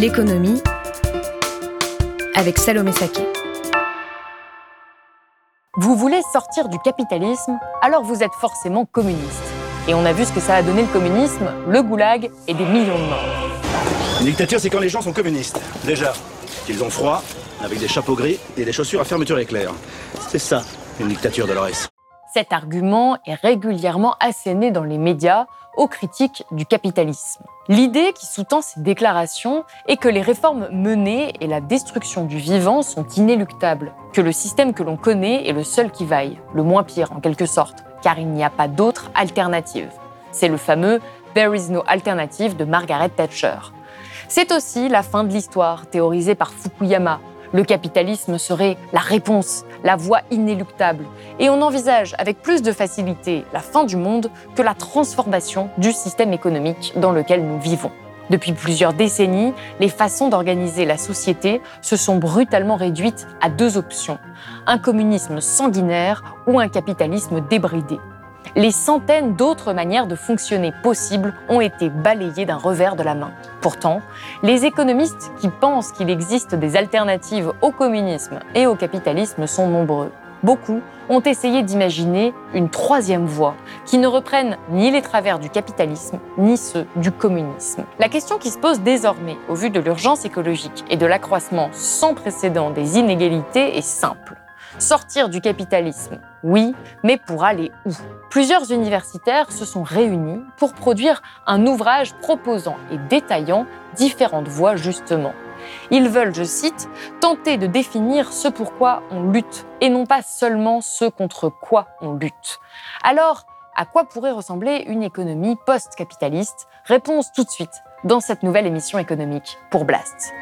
L'économie avec Salomé Saké. Vous voulez sortir du capitalisme, alors vous êtes forcément communiste. Et on a vu ce que ça a donné le communisme, le goulag et des millions de morts. Une dictature, c'est quand les gens sont communistes. Déjà, qu'ils ont froid, avec des chapeaux gris et des chaussures à fermeture éclair. C'est ça, une dictature, Dolores. Cet argument est régulièrement asséné dans les médias aux critiques du capitalisme. L'idée qui sous-tend ces déclarations est que les réformes menées et la destruction du vivant sont inéluctables, que le système que l'on connaît est le seul qui vaille, le moins pire en quelque sorte, car il n'y a pas d'autre alternative. C'est le fameux There is no alternative de Margaret Thatcher. C'est aussi la fin de l'histoire, théorisée par Fukuyama, le capitalisme serait la réponse, la voie inéluctable. Et on envisage avec plus de facilité la fin du monde que la transformation du système économique dans lequel nous vivons. Depuis plusieurs décennies, les façons d'organiser la société se sont brutalement réduites à deux options, un communisme sanguinaire ou un capitalisme débridé les centaines d'autres manières de fonctionner possibles ont été balayées d'un revers de la main. Pourtant, les économistes qui pensent qu'il existe des alternatives au communisme et au capitalisme sont nombreux. Beaucoup ont essayé d'imaginer une troisième voie qui ne reprenne ni les travers du capitalisme ni ceux du communisme. La question qui se pose désormais, au vu de l'urgence écologique et de l'accroissement sans précédent des inégalités, est simple. Sortir du capitalisme, oui, mais pour aller où? Plusieurs universitaires se sont réunis pour produire un ouvrage proposant et détaillant différentes voies justement. Ils veulent, je cite, tenter de définir ce pourquoi on lutte et non pas seulement ce contre quoi on lutte. Alors, à quoi pourrait ressembler une économie post-capitaliste? Réponse tout de suite dans cette nouvelle émission économique pour Blast.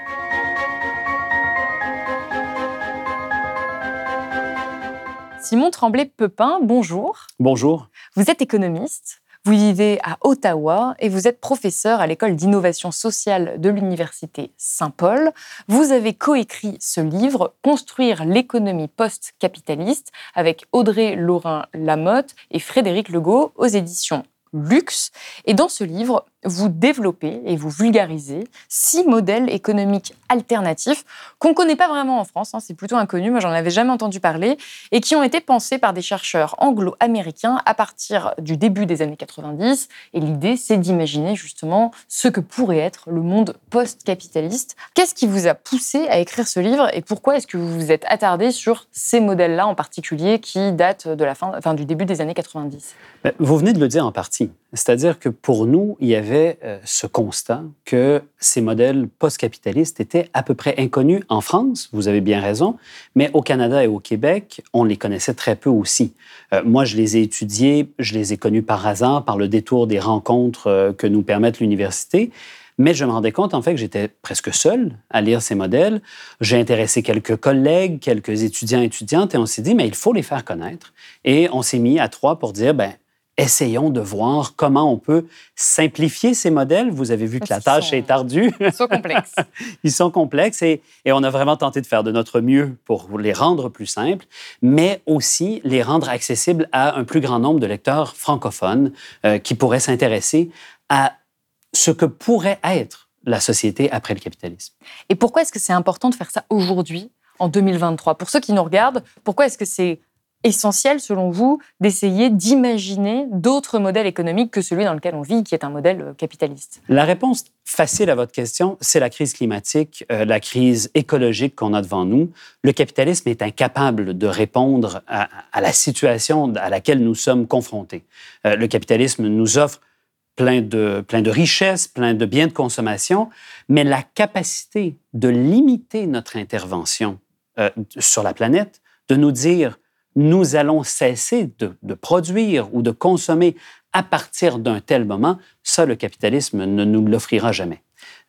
Simon Tremblay-Pepin, bonjour. Bonjour. Vous êtes économiste, vous vivez à Ottawa et vous êtes professeur à l'école d'innovation sociale de l'Université Saint-Paul. Vous avez coécrit ce livre, Construire l'économie post-capitaliste, avec Audrey Laurin-Lamotte et Frédéric Legault aux éditions Luxe. Et dans ce livre, vous développez et vous vulgarisez six modèles économiques alternatifs qu'on ne connaît pas vraiment en France, hein, c'est plutôt inconnu, moi j'en avais jamais entendu parler, et qui ont été pensés par des chercheurs anglo-américains à partir du début des années 90. Et l'idée, c'est d'imaginer justement ce que pourrait être le monde post-capitaliste. Qu'est-ce qui vous a poussé à écrire ce livre et pourquoi est-ce que vous vous êtes attardé sur ces modèles-là en particulier qui datent de la fin, enfin, du début des années 90 ben, Vous venez de le dire en partie. C'est-à-dire que pour nous, il y avait euh, ce constat que ces modèles post-capitalistes étaient à peu près inconnus en France, vous avez bien raison, mais au Canada et au Québec, on les connaissait très peu aussi. Euh, moi, je les ai étudiés, je les ai connus par hasard, par le détour des rencontres euh, que nous permettent l'université. Mais je me rendais compte, en fait, que j'étais presque seul à lire ces modèles. J'ai intéressé quelques collègues, quelques étudiants, étudiantes, et on s'est dit, mais il faut les faire connaître. Et on s'est mis à trois pour dire, ben, essayons de voir comment on peut simplifier ces modèles. Vous avez vu que la tâche est ardue. Ils sont complexes. Ils sont complexes et, on a vraiment tenté de faire de notre mieux pour les rendre plus simples, mais aussi les rendre accessibles à un plus grand nombre de lecteurs francophones euh, qui pourraient s'intéresser à ce que pourrait être la société après le capitalisme. Et pourquoi est-ce que c'est important de faire ça aujourd'hui, en 2023 Pour ceux qui nous regardent, pourquoi est-ce que c'est essentiel, selon vous, d'essayer d'imaginer d'autres modèles économiques que celui dans lequel on vit, qui est un modèle euh, capitaliste? La réponse facile à votre question, c'est la crise climatique, euh, la crise écologique qu'on a devant nous. Le capitalisme est incapable de répondre à, la situation à laquelle nous sommes confrontés. Euh, le capitalisme nous offre plein de, plein de richesses, plein de biens de consommation, mais la capacité de limiter notre intervention sur la planète, de nous dire nous allons cesser de, produire ou de consommer à partir d'un tel moment, ça, le capitalisme ne nous l'offrira jamais.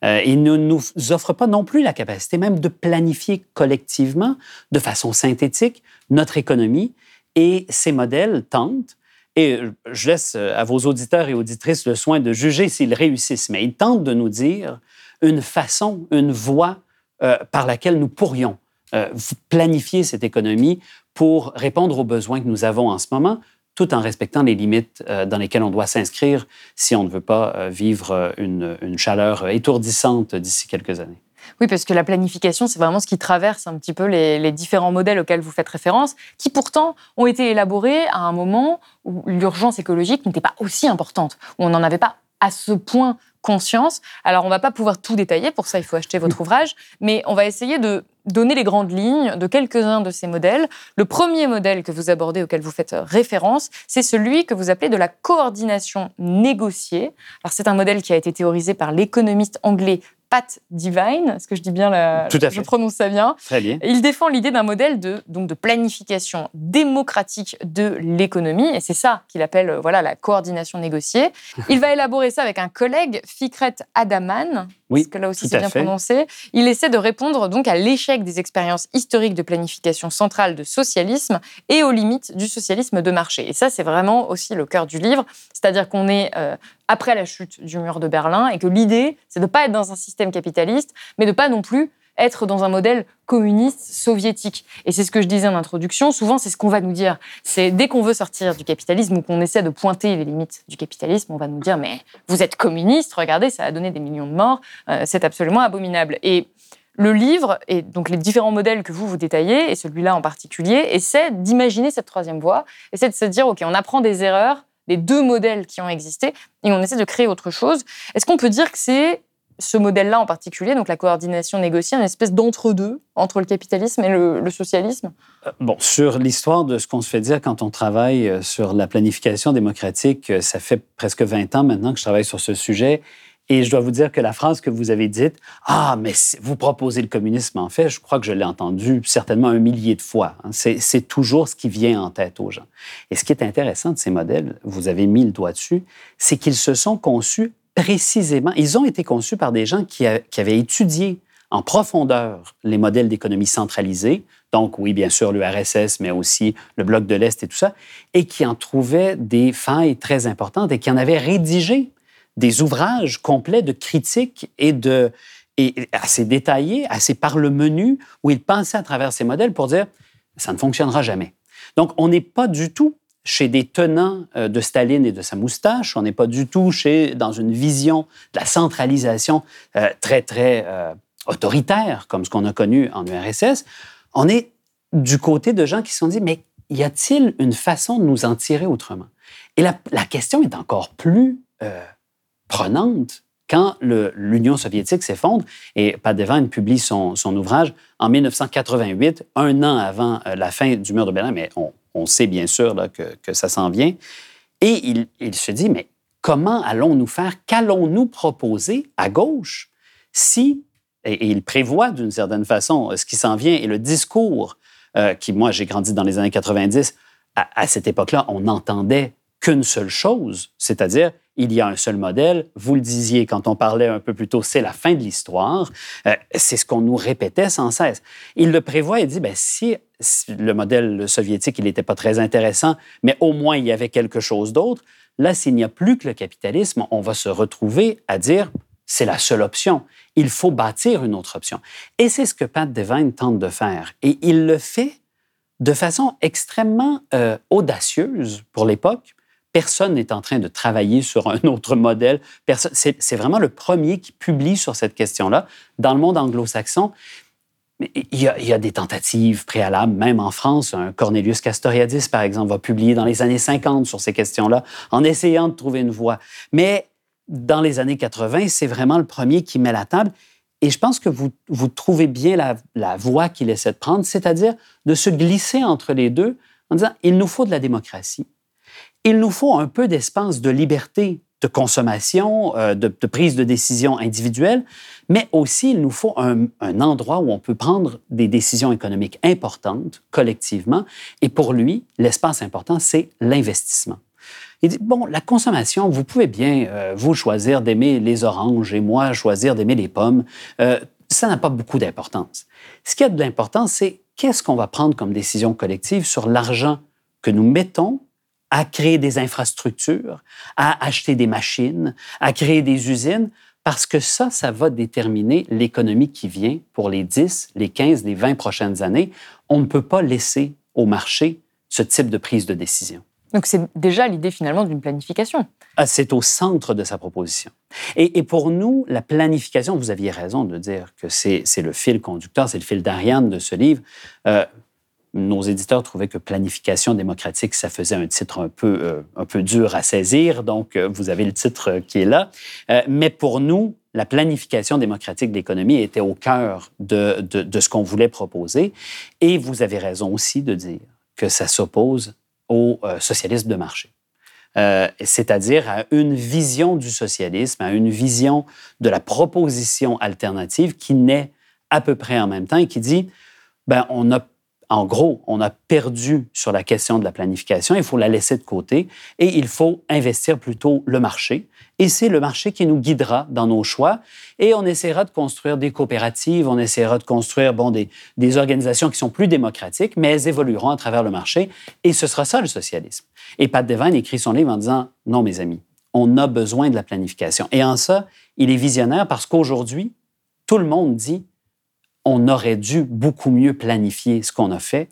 Euh, il ne nous offre pas non plus la capacité même de planifier collectivement, de façon synthétique, notre économie. Et ces modèles tentent, et je laisse à vos auditeurs et auditrices le soin de juger s'ils réussissent, mais ils tentent de nous dire une façon, une voie euh, par laquelle nous pourrions euh, planifier cette économie pour répondre aux besoins que nous avons en ce moment, tout en respectant les limites euh, dans lesquelles on doit s'inscrire si on ne veut pas euh, vivre une, chaleur étourdissante d'ici quelques années. Oui, parce que la planification, c'est vraiment ce qui traverse un petit peu les, les, différents modèles auxquels vous faites référence, qui pourtant ont été élaborés à un moment où l'urgence écologique n'était pas aussi importante, où on n'en avait pas à ce point conscience. Alors, on ne va pas pouvoir tout détailler, pour ça, il faut acheter votre ouvrage, mais on va essayer de donner les grandes lignes de quelques-uns de ces modèles. Le premier modèle que vous abordez, auquel vous faites référence, c'est celui que vous appelez de la coordination négociée. Alors, c'est un modèle qui a été théorisé par l'économiste anglais Pat Divine, est-ce que je dis bien la... Tout à fait. Je prononce ça bien. Très bien. Il défend l'idée d'un modèle de, donc de planification démocratique de l'économie, et c'est ça qu'il appelle euh, voilà, la coordination négociée. Il va élaborer ça avec un collègue, Fikret Adaman, oui, parce que là aussi c'est bien prononcé. Il essaie de répondre donc à l'échec des expériences historiques de planification centrale de socialisme et aux limites du socialisme de marché. Et ça, c'est vraiment aussi le cœur du livre, c'est-à-dire qu'on est, euh, après la chute du mur de Berlin et que l'idée, c'est de ne pas être dans un système capitaliste, mais de pas non plus être dans un modèle communiste soviétique. Et c'est ce que je disais en introduction, souvent c'est ce qu'on va nous dire. C'est dès qu'on veut sortir du capitalisme ou qu'on essaie de pointer les limites du capitalisme, on va nous dire mais vous êtes communiste, regardez, ça a donné des millions de morts, euh, c'est absolument abominable. Et le livre, et donc les différents modèles que vous vous détaillez, et celui-là en particulier, essaie d'imaginer cette troisième voie, essaie de se dire, OK, on apprend des erreurs des deux modèles qui ont existé et on essaie de créer autre chose. Est-ce qu'on peut dire que c'est ce modèle-là en particulier, donc la coordination négociée, une espèce d'entre-deux entre le capitalisme et le, socialisme? Euh, Bon, sur l'histoire de ce qu'on se fait dire quand on travaille euh, sur la planification démocratique, euh, ça fait presque 20 ans maintenant que je travaille sur ce sujet. Et je dois vous dire que la phrase que vous avez dite, Ah, mais vous proposez le communisme, en fait, je crois que je l'ai entendu certainement un millier de fois. Hein. C'est toujours ce qui vient en tête aux gens. Et ce qui est intéressant de ces modèles, vous avez mis le doigt dessus, c'est qu'ils se sont conçus précisément, ils ont été conçus par des gens qui, avaient étudié en profondeur les modèles d'économie centralisée, donc oui, bien sûr, l'URSS, mais aussi le bloc de l'Est et tout ça, et qui en trouvaient des failles très importantes et qui en avaient rédigé des ouvrages complets de critiques et de et assez détaillés, assez par le menu, où ils pensaient à travers ces modèles pour dire ça ne fonctionnera jamais. Donc, on n'est pas du tout chez des tenants euh, de Staline et de sa moustache. On n'est pas du tout chez, dans une vision de la centralisation euh, très, très euh, autoritaire, comme ce qu'on a connu en URSS. On est du côté de gens qui se sont dit, mais y a-t-il une façon de nous en tirer autrement? Et la, la question est encore plus prenante quand l'Union soviétique s'effondre, et Padevan publie son, ouvrage en 1988, un an avant la fin du mur de Berlin, mais on, sait bien sûr que, ça s'en vient. Et il, se dit, mais comment allons-nous faire? Qu'allons-nous proposer à gauche si, et, il prévoit d'une certaine façon ce qui s'en vient et le discours euh, qui, moi, j'ai grandi dans les années 90, à cette époque-là, on n'entendait qu'une seule chose, c'est-à-dire il y a un seul modèle. Vous le disiez quand on parlait un peu plus tôt, c'est la fin de l'histoire. Euh, c'est ce qu'on nous répétait sans cesse. Il le prévoit et dit, ben, si, le modèle soviétique, il n'était pas très intéressant, mais au moins il y avait quelque chose d'autre, là, s'il n'y a plus que le capitalisme, on va se retrouver à dire, c'est la seule option. Il faut bâtir une autre option. Et c'est ce que Pat Devine tente de faire. Et il le fait de façon extrêmement euh, audacieuse pour l'époque, Personne n'est en train de travailler sur un autre modèle. C'est vraiment le premier qui publie sur cette question-là. Dans le monde anglo-saxon, il y, a, des tentatives préalables, même en France. Un Cornelius Castoriadis, par exemple, va publier dans les années 50 sur ces questions-là, en essayant de trouver une voie. Mais dans les années 80, c'est vraiment le premier qui met la table. Et je pense que vous, trouvez bien la, la voie qu'il essaie de prendre, c'est-à-dire de se glisser entre les deux en disant, il nous faut de la démocratie, il nous faut un peu d'espace de liberté de consommation, euh, de, prise de décision individuelle, mais aussi il nous faut un, endroit où on peut prendre des décisions économiques importantes collectivement. Et pour lui, l'espace important, c'est l'investissement. Il dit, bon, la consommation, vous pouvez bien, euh, vous, choisir d'aimer les oranges et moi, choisir d'aimer les pommes. Euh, ça n'a pas beaucoup d'importance. Ce qui a de l'importance, c'est qu'est-ce qu'on va prendre comme décision collective sur l'argent que nous mettons à créer des infrastructures, à acheter des machines, à créer des usines, parce que ça, ça va déterminer l'économie qui vient pour les 10, les 15, les 20 prochaines années. On ne peut pas laisser au marché ce type de prise de décision. Donc c'est déjà l'idée finalement d'une planification. Ah, c'est au centre de sa proposition. Et, pour nous, la planification, vous aviez raison de dire que c'est le fil conducteur, c'est le fil d'Ariane de ce livre. Euh, nos éditeurs trouvaient que planification démocratique, ça faisait un titre un peu, euh, un peu dur à saisir, donc euh, vous avez le titre qui est là. mais pour nous, la planification démocratique de l'économie était au cœur de, de, ce qu'on voulait proposer. Et vous avez raison aussi de dire que ça s'oppose au euh, socialisme de marché. Euh, c'est-à-dire à une vision du socialisme, à une vision de la proposition alternative qui naît à peu près en même temps et qui dit, ben, on a en gros, on a perdu sur la question de la planification, il faut la laisser de côté et il faut investir plutôt le marché. Et c'est le marché qui nous guidera dans nos choix et on essaiera de construire des coopératives, on essaiera de construire bon, des, des organisations qui sont plus démocratiques, mais elles évolueront à travers le marché et ce sera ça le socialisme. Et Pat Devine écrit son livre en disant, non mes amis, on a besoin de la planification. Et en ça, il est visionnaire parce qu'aujourd'hui, tout le monde dit on aurait dû beaucoup mieux planifier ce qu'on a fait,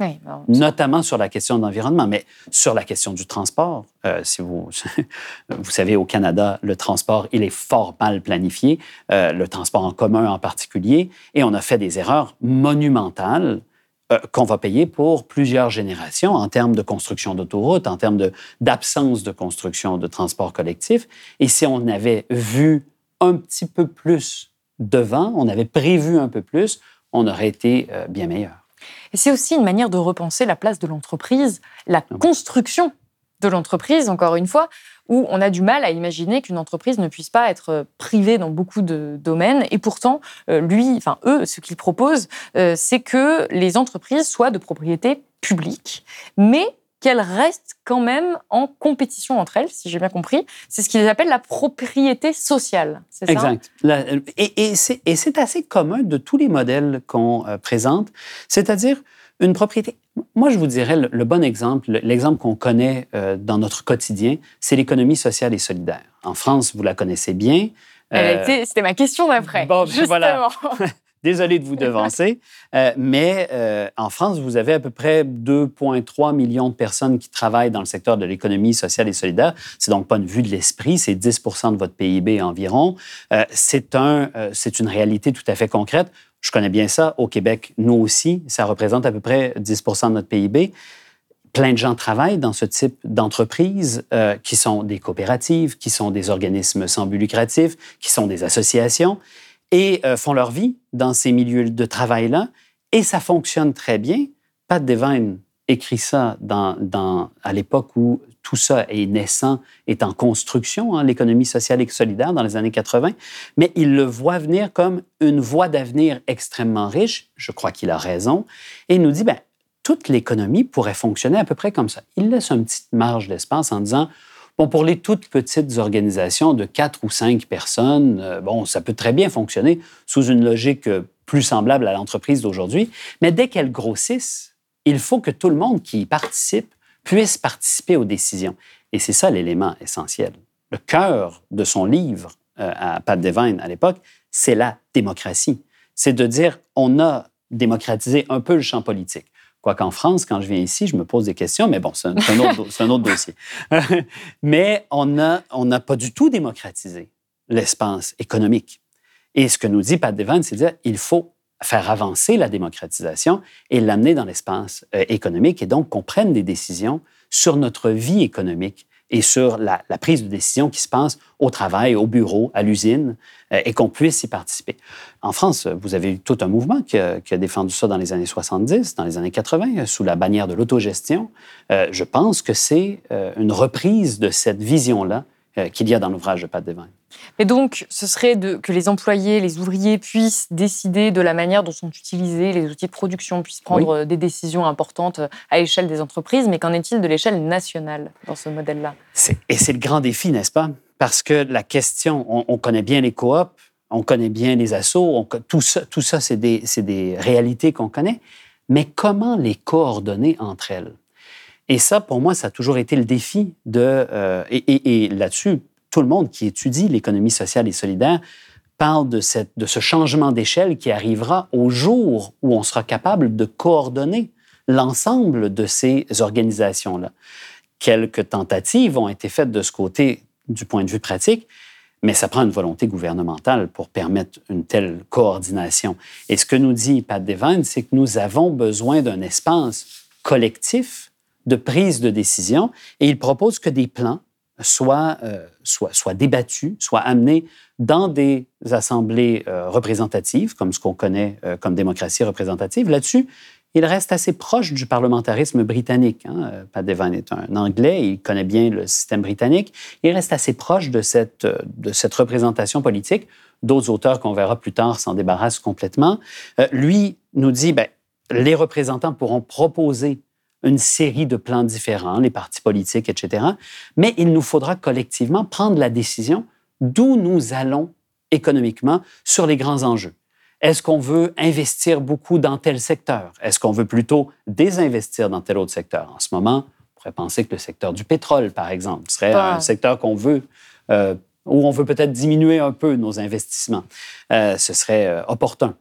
notamment sur la question de l'environnement, mais sur la question du transport. Euh, si vous, vous savez, au Canada, le transport, il est fort mal planifié, euh, le transport en commun en particulier, et on a fait des erreurs monumentales euh, qu'on va payer pour plusieurs générations en termes de construction d'autoroutes, en termes d'absence de, de construction de transport collectif. Et si on avait vu un petit peu plus devant, on avait prévu un peu plus, on aurait été euh, bien meilleur. Et c'est aussi une manière de repenser la place de l'entreprise, la ah construction de l'entreprise, encore une fois, où on a du mal à imaginer qu'une entreprise ne puisse pas être privée dans beaucoup de domaines. Et pourtant, euh, lui, enfin eux, ce qu'ils proposent, euh, c'est que les entreprises soient de propriété publique, mais qu'elles restent quand même en compétition entre elles, si j'ai bien compris. C'est ce qu'ils appellent la propriété sociale, c'est ça? Exact. et, et c'est assez commun de tous les modèles qu'on euh, présente, c'est-à-dire une propriété. Moi, je vous dirais le, bon exemple, l'exemple qu'on connaît euh, dans notre quotidien, c'est l'économie sociale et solidaire. En France, vous la connaissez bien. Euh, c'était ma question d'après. Bon, ben justement. voilà. Désolé de vous devancer, euh, mais euh, en France, vous avez à peu près 2,3 millions de personnes qui travaillent dans le secteur de l'économie sociale et solidaire. C'est donc pas une vue de l'esprit, c'est 10% de votre PIB environ. Euh, c'est un, c'est une réalité tout à fait concrète. Je connais bien ça. Au Québec, nous aussi, ça représente à peu près 10% de notre PIB plein de gens travaillent dans ce type d'entreprises qui sont des coopératives, qui sont des organismes sans but lucratif, qui sont des associations et euh, font leur vie dans ces milieux de travail-là. Et ça fonctionne très bien. Pat Devine écrit ça à l'époque où tout ça est naissant, est en construction, hein, l'économie sociale et solidaire dans les années 80, mais il le voit venir comme une voie d'avenir extrêmement riche. Je crois qu'il a raison. Et il nous dit, ben, toute l'économie pourrait fonctionner à peu près comme ça. Il laisse une petite marge d'espace en disant, Bon, pour les toutes petites organisations de quatre ou cinq personnes, euh, bon, ça peut très bien fonctionner sous une logique euh, plus semblable à l'entreprise d'aujourd'hui. Mais dès qu'elles grossissent, il faut que tout le monde qui y participe puisse participer aux décisions. Et c'est ça l'élément essentiel. Le cœur de son livre euh, à Pat Devine à l'époque, c'est la démocratie. C'est de dire, on a démocratisé un peu le champ politique. Quoiqu'en France, quand je viens ici, je me pose des questions, mais bon, c'est un, autre, dossier. mais on n'a on pas du tout démocratisé l'espace économique. Et ce que nous dit Pat Devine, c'est dire il faut faire avancer la démocratisation et l'amener dans l'espace euh, économique et donc qu'on prenne des décisions sur notre vie économique et sur la, prise de décision qui se passe au travail, au bureau, à l'usine, euh, et qu'on puisse y participer. En France, vous avez eu tout un mouvement qui a, défendu ça dans les années 70, dans les années 80, sous la bannière de l'autogestion. Euh, je pense que c'est euh, une reprise de cette vision-là euh, qu'il y a dans l'ouvrage de Pat Devine. Et donc, ce serait de, que les employés, les ouvriers puissent décider de la manière dont sont utilisés les outils de production, puissent prendre euh, des décisions importantes euh, à l'échelle des entreprises. Mais qu'en est-il de l'échelle nationale dans ce modèle-là? Et c'est le grand défi, n'est-ce pas? Parce que la question, on, connaît bien les coops, on connaît bien les assos, tout ça, tout ça c'est des, des réalités qu'on connaît. Mais comment les coordonner entre elles? Et ça, pour moi, ça a toujours été le défi de... Euh, et, là-dessus, tout le monde qui étudie l'économie sociale et solidaire parle de, cette, de ce changement d'échelle qui arrivera au jour où on sera capable de coordonner l'ensemble de ces organisations-là. Quelques tentatives ont été faites de ce côté du point de vue pratique, mais ça prend une volonté gouvernementale pour permettre une telle coordination. Et ce que nous dit Pat Devine, c'est que nous avons besoin d'un espace collectif de prise de décision et il propose que des plans soient, euh, soient, débattus, soient amenés dans des assemblées euh, représentatives, comme ce qu'on connaît euh, comme démocratie représentative. Là-dessus, il reste assez proche du parlementarisme britannique. Hein. Pat est un Anglais, il connaît bien le système britannique. Il reste assez proche de cette, de cette représentation politique. D'autres auteurs qu'on verra plus tard s'en débarrassent complètement. lui nous dit, ben, les représentants pourront proposer une série de plans différents, les partis politiques, etc. Mais il nous faudra collectivement prendre la décision d'où nous allons économiquement sur les grands enjeux. Est-ce qu'on veut investir beaucoup dans tel secteur? Est-ce qu'on veut plutôt désinvestir dans tel autre secteur? En ce moment, on pourrait penser que le secteur du pétrole, par exemple, serait un secteur qu'on veut, euh, où on veut peut-être diminuer un peu nos investissements. Euh, ce serait euh, opportun.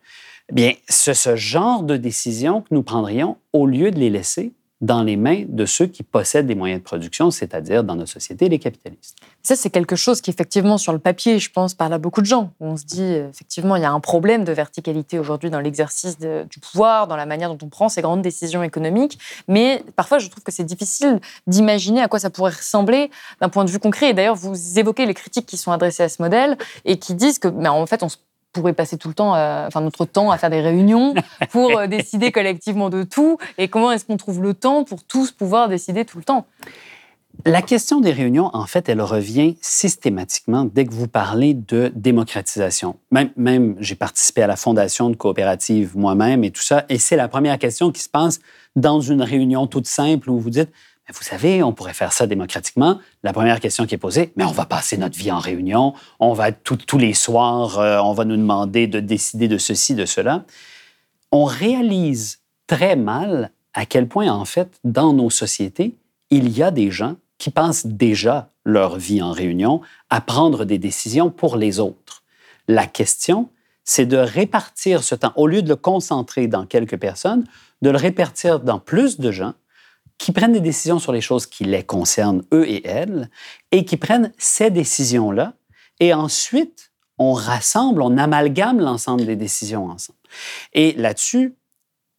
Bien, c'est ce genre de décision que nous prendrions au lieu de les laisser dans les mains de ceux qui possèdent des moyens de production, c'est-à-dire dans notre société, les capitalistes. Ça, c'est quelque chose qui, effectivement, sur le papier, je pense, parle à beaucoup de gens. On se dit, effectivement, il y a un problème de verticalité aujourd'hui dans l'exercice du pouvoir, dans la manière dont on prend ces grandes décisions économiques. Mais parfois, je trouve que c'est difficile d'imaginer à quoi ça pourrait ressembler d'un point de vue concret. Et d'ailleurs, vous évoquez les critiques qui sont adressées à ce modèle et qui disent que, ben, en fait, on se pourrait passer tout le temps, enfin notre temps à faire des réunions pour euh, décider collectivement de tout. Et comment est-ce qu'on trouve le temps pour tous pouvoir décider tout le temps la question des réunions, en fait, elle revient systématiquement dès que vous parlez de démocratisation. Même, même j'ai participé à la fondation de coopératives moi-même et tout ça, et c'est la première question qui se passe dans une réunion toute simple où vous dites vous savez, on pourrait faire ça démocratiquement. La première question qui est posée, mais on va passer notre vie en réunion, on va tous les soirs, euh, on va nous demander de décider de ceci, de cela. On réalise très mal à quel point, en fait, dans nos sociétés, il y a des gens qui passent déjà leur vie en réunion à prendre des décisions pour les autres. La question, c'est de répartir ce temps, au lieu de le concentrer dans quelques personnes, de le répartir dans plus de gens qui prennent des décisions sur les choses qui les concernent, eux et elles, et qui prennent ces décisions-là, et ensuite, on rassemble, on amalgame l'ensemble des décisions ensemble. Et là-dessus,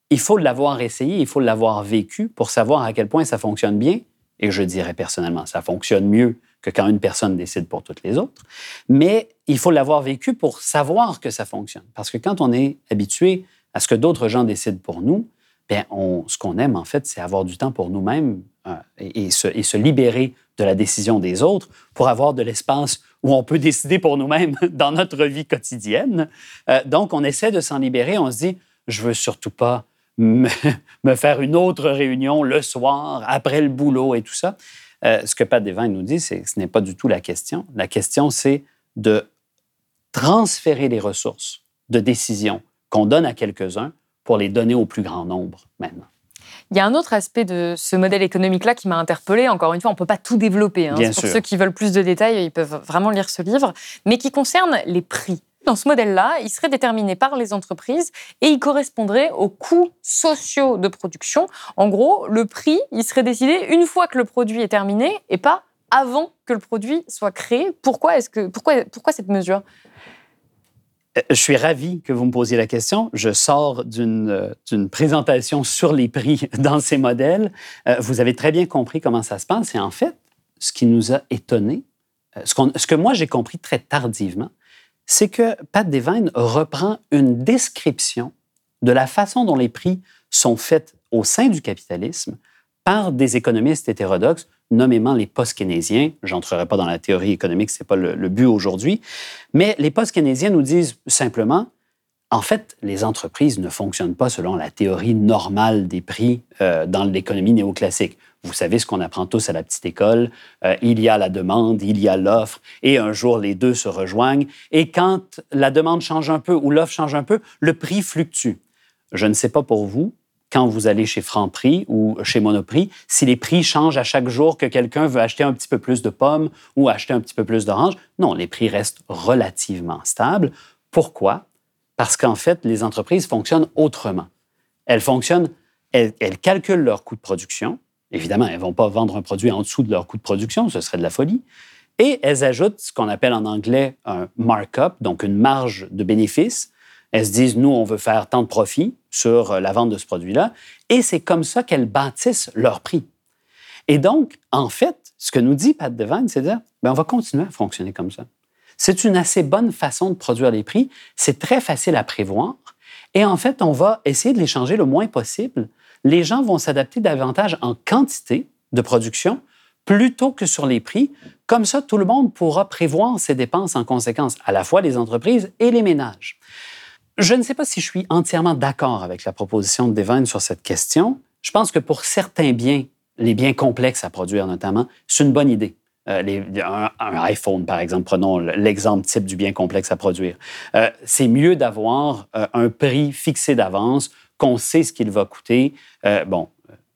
il faut l'avoir essayé, il faut l'avoir vécu pour savoir à quel point ça fonctionne bien. Et je dirais personnellement, ça fonctionne mieux que quand une personne décide pour toutes les autres. Mais il faut l'avoir vécu pour savoir que ça fonctionne. Parce que quand on est habitué à ce que d'autres gens décident pour nous, bien, ce qu'on aime, en fait, c'est avoir du temps pour nous-mêmes euh, et, se, libérer de la décision des autres pour avoir de l'espace où on peut décider pour nous-mêmes dans notre vie quotidienne. Euh, donc, on essaie de s'en libérer. On se dit, je veux surtout pas me, faire une autre réunion le soir, après le boulot et tout ça. Euh, ce que Pat Devine nous dit, c'est que ce n'est pas du tout la question. La question, c'est de transférer les ressources de décision qu'on donne à quelques-uns pour les donner au plus grand nombre maintenant. Il y a un autre aspect de ce modèle économique-là qui m'a interpellé. Encore une fois, on ne peut pas tout développer. Hein. Pour ceux qui veulent plus de détails, ils peuvent vraiment lire ce livre, mais qui concerne les prix. Dans ce modèle-là, il serait déterminé par les entreprises et il correspondrait aux coûts sociaux de production. En gros, le prix, il serait décidé une fois que le produit est terminé et pas avant que le produit soit créé. Pourquoi, est-ce que, pourquoi, pourquoi cette mesure? Je suis ravi que vous me posiez la question. Je sors euh, d'une présentation sur les prix dans ces modèles. Euh, vous avez très bien compris comment ça se passe. Et en fait, ce qui nous a étonnés, ce, ce que moi j'ai compris très tardivement, c'est que Pat Devine reprend une description de la façon dont les prix sont faits au sein du capitalisme par des économistes hétérodoxes nommément les post-keynésiens. J'entrerai pas dans la théorie économique, c'est pas le, but aujourd'hui. Mais les post-keynésiens nous disent simplement, en fait, les entreprises ne fonctionnent pas selon la théorie normale des prix euh, dans l'économie néoclassique. Vous savez ce qu'on apprend tous à la petite école. Euh, il y a la demande, il y a l'offre, et un jour les deux se rejoignent. Et quand la demande change un peu ou l'offre change un peu, le prix fluctue. Je ne sais pas pour vous, quand vous allez chez Franprix ou chez Monoprix, si les prix changent à chaque jour que quelqu'un veut acheter un petit peu plus de pommes ou acheter un petit peu plus d'oranges. Non, les prix restent relativement stables. Pourquoi? Parce qu'en fait, les entreprises fonctionnent autrement. Elles fonctionnent, elles, elles calculent leur coût de production. Évidemment, elles ne vont pas vendre un produit en dessous de leur coût de production, ce serait de la folie. Et elles ajoutent ce qu'on appelle en anglais un markup, donc une marge de bénéfice. Elles se disent, nous, on veut faire tant de profit sur la vente de ce produit-là. Et c'est comme ça qu'elles bâtissent leur prix. Et donc, en fait, ce que nous dit Pat Devine, c'est de dire, ben, on va continuer à fonctionner comme ça. C'est une assez bonne façon de produire les prix. C'est très facile à prévoir. Et en fait, on va essayer de les changer le moins possible. Les gens vont s'adapter davantage en quantité de production plutôt que sur les prix. Comme ça, tout le monde pourra prévoir ses dépenses en conséquence, à la fois les entreprises et les ménages. Je ne sais pas si je suis entièrement d'accord avec la proposition de Devine sur cette question. Je pense que pour certains biens, les biens complexes à produire notamment, c'est une bonne idée. Euh, les, un, un, iPhone, par exemple, prenons l'exemple type du bien complexe à produire. Euh, c'est mieux d'avoir euh, un prix fixé d'avance, qu'on sait ce qu'il va coûter. Bon,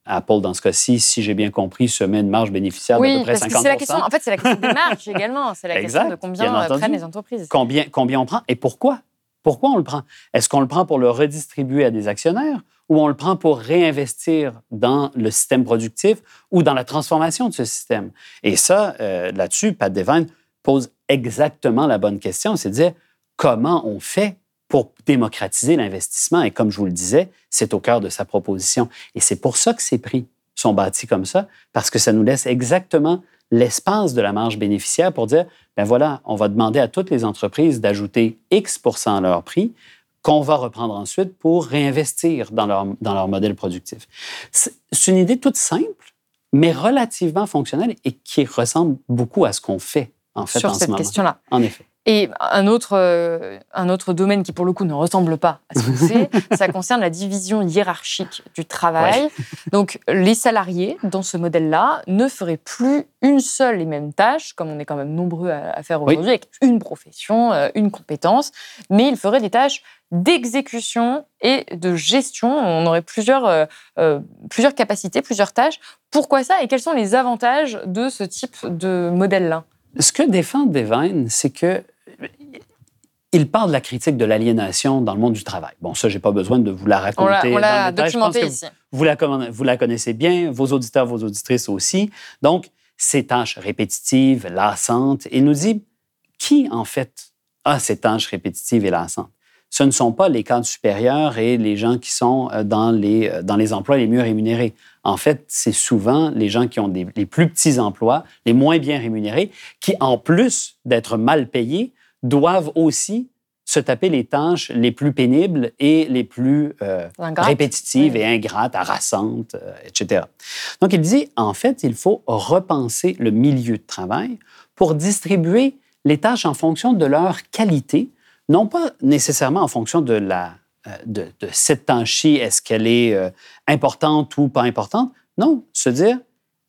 Apple, dans ce cas-ci, si j'ai bien compris, se met une marge bénéficiaire oui, d'à peu près parce 50 que c'est la question, En fait, c'est la question des marges également. C'est la Exact, question de combien prennent les entreprises. Combien, combien on prend et pourquoi? Pourquoi on le prend? Est-ce qu'on le prend pour le redistribuer à des actionnaires ou on le prend pour réinvestir dans le système productif ou dans la transformation de ce système? Et ça, euh, là-dessus, Pat Devine pose exactement la bonne question, c'est de dire comment on fait pour démocratiser l'investissement? Et comme je vous le disais, c'est au cœur de sa proposition. Et c'est pour ça que ces prix sont bâtis comme ça, parce que ça nous laisse exactement l'espace de la marge bénéficiaire pour dire, ben voilà, on va demander à toutes les entreprises d'ajouter X à leur prix qu'on va reprendre ensuite pour réinvestir dans leur, dans leur modèle productif. C'est une idée toute simple, mais relativement fonctionnelle et qui ressemble beaucoup à ce qu'on fait, en fait, sur en cette question-là. En effet. Et un autre, euh, un autre domaine qui, pour le coup, ne ressemble pas à ce qu'on sait, ça concerne la division hiérarchique du travail. Donc, les salariés, dans ce modèle-là, ne feraient plus une seule et même tâche, comme on est quand même nombreux à, à faire Oui. aujourd'hui, avec une profession, euh, une compétence, mais ils feraient des tâches d'exécution et de gestion. On aurait plusieurs, euh, plusieurs capacités, plusieurs tâches. Pourquoi ça et quels sont les avantages de ce type de modèle-là? Ce que défend Devine, c'est que il parle de la critique de l'aliénation dans le monde du travail. Bon, ça, j'ai pas besoin de vous la On raconter. on l'a le détail. Je pense documenté que ici. Vous la, conna- vous la connaissez bien, vos auditeurs, vos auditrices aussi. Donc, ces tâches répétitives, lassantes. Il nous dit qui, en fait, a ces tâches répétitives et lassantes? Ce ne sont pas les cadres supérieurs et les gens qui sont euh, dans les, euh, dans les emplois les mieux rémunérés. En fait, c'est souvent les gens qui ont des, les plus petits emplois, les moins bien rémunérés, qui, en plus d'être mal payés, doivent aussi se taper les tâches les plus pénibles et les plus euh, répétitives Oui. et ingrates, harassantes, euh, etc. Donc, il dit, en fait, il faut repenser le milieu de travail pour distribuer les tâches en fonction de leur qualité, non pas nécessairement en fonction de la euh, de, de cette tâche-ci, est-ce qu'elle est importante ou pas importante. Non, se dire,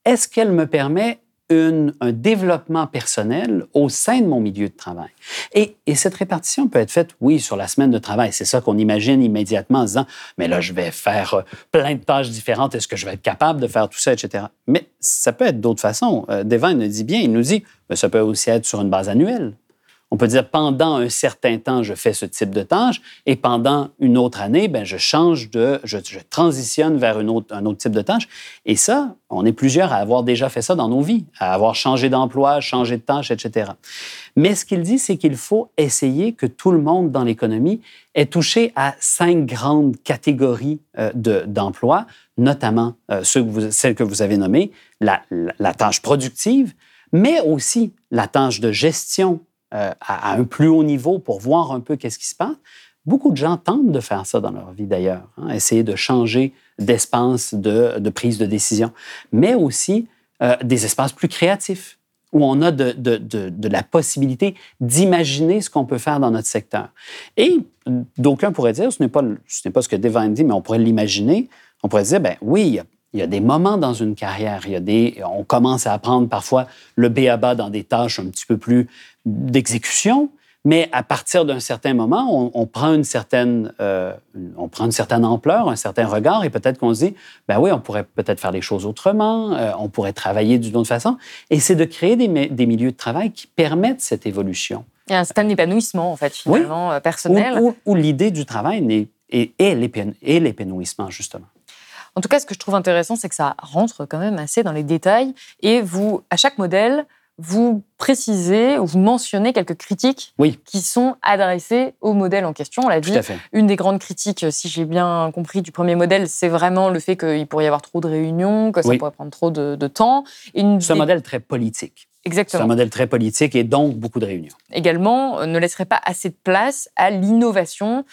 est-ce qu'elle me permet un développement personnel au sein de mon milieu de travail? Et, et cette répartition peut être faite, oui, sur la semaine de travail. C'est ça qu'on imagine immédiatement en disant, mais là, je vais faire euh, plein de tâches différentes. Est-ce que je vais être capable de faire tout ça, etc. Mais ça peut être d'autres façons. Euh, Devine le dit bien, il nous dit, mais ça peut aussi être sur une base annuelle. On peut dire pendant un certain temps, je fais ce type de tâche et pendant une autre année, ben, je change de, je, transitionne vers une autre, un autre type de tâche. Et ça, on est plusieurs à avoir déjà fait ça dans nos vies, à avoir changé d'emploi, changé de tâche, etc. Mais ce qu'il dit, c'est qu'il faut essayer que tout le monde dans l'économie ait touché à cinq grandes catégories euh, de- d'emplois, notamment euh, ceux que vous- celles que vous avez nommées, la- la tâche productive, mais aussi la tâche de gestion euh, à, un plus haut niveau pour voir un peu qu'est-ce qui se passe. Beaucoup de gens tentent de faire ça dans leur vie d'ailleurs, hein, essayer de changer d'espace de, prise de décision, mais aussi euh, des espaces plus créatifs, où on a de, la possibilité d'imaginer ce qu'on peut faire dans notre secteur. Et d'aucuns pourraient dire, ce n'est pas, ce pas ce que Devine dit, mais on pourrait l'imaginer. On pourrait dire, ben oui, il y, a, il y a des moments dans une carrière, il y a des, on commence à apprendre parfois le B.A.B.A. dans des tâches un petit peu plus d'exécution, mais à partir d'un certain moment, on, prend une certaine, euh, on prend une certaine ampleur, un certain regard, et peut-être qu'on se dit, ben oui, on pourrait peut-être faire les choses autrement, euh, on pourrait travailler d'une autre façon. Et c'est de créer des, des, milieux de travail qui permettent cette évolution. Il y a un certain épanouissement, en fait, finalement, euh, personnel. Où, l'idée du travail est, est l'épanouissement, justement. En tout cas, ce que je trouve intéressant, c'est que ça rentre quand même assez dans les détails. Et vous, à chaque modèle, vous précisez ou vous mentionnez quelques critiques qui sont adressées au modèle en question. On l'a dit, une des grandes critiques, si j'ai bien compris, du premier modèle, c'est vraiment le fait qu'il pourrait y avoir trop de réunions, que ça pourrait prendre trop de, temps. C'est un modèle très politique. Exactement. C'est un modèle très politique et donc beaucoup de réunions. Également, ne laisserait pas assez de place à l'innovation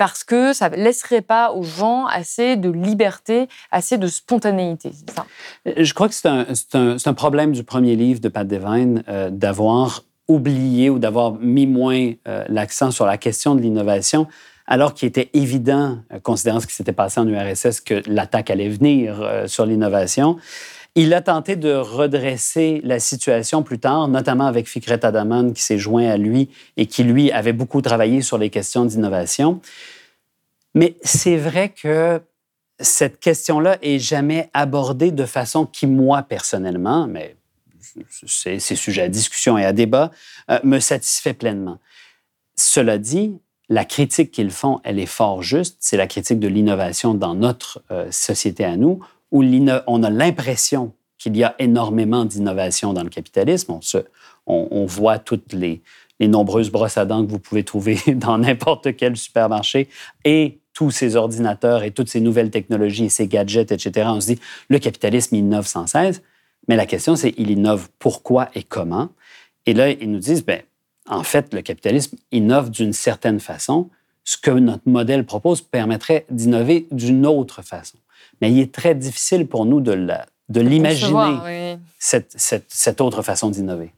parce que ça ne laisserait pas aux gens assez de liberté, assez de spontanéité. Ça? Euh, je crois que c'est un, problème du premier livre de Pat Devine euh, d'avoir oublié ou d'avoir mis moins euh, l'accent sur la question de l'innovation, alors qu'il était évident, considérant ce qui s'était passé en URSS, que l'attaque allait venir sur l'innovation. Il a tenté de redresser la situation plus tard, notamment avec Fikret Adaman qui s'est joint à lui et qui, lui, avait beaucoup travaillé sur les questions d'innovation. Mais c'est vrai que cette question-là est jamais abordée de façon qui, moi, personnellement, mais c'est sujet à discussion et à débat, euh, me satisfait pleinement. Cela dit, la critique qu'ils font, elle est fort juste. C'est la critique de l'innovation dans notre euh, société à nous, où on a l'impression qu'il y a énormément d'innovation dans le capitalisme. On, voit toutes les, nombreuses brosses à dents que vous pouvez trouver dans n'importe quel supermarché et tous ces ordinateurs et toutes ces nouvelles technologies et ces gadgets, etc. On se dit, le capitalisme innove sans cesse. Mais la question, c'est, il innove pourquoi et comment? Et là, ils nous disent, ben, en fait, le capitalisme innove d'une certaine façon. Ce que notre modèle propose permettrait d'innover d'une autre façon mais il est très difficile pour nous de, de l'imaginer, cette, cette, autre façon d'innover.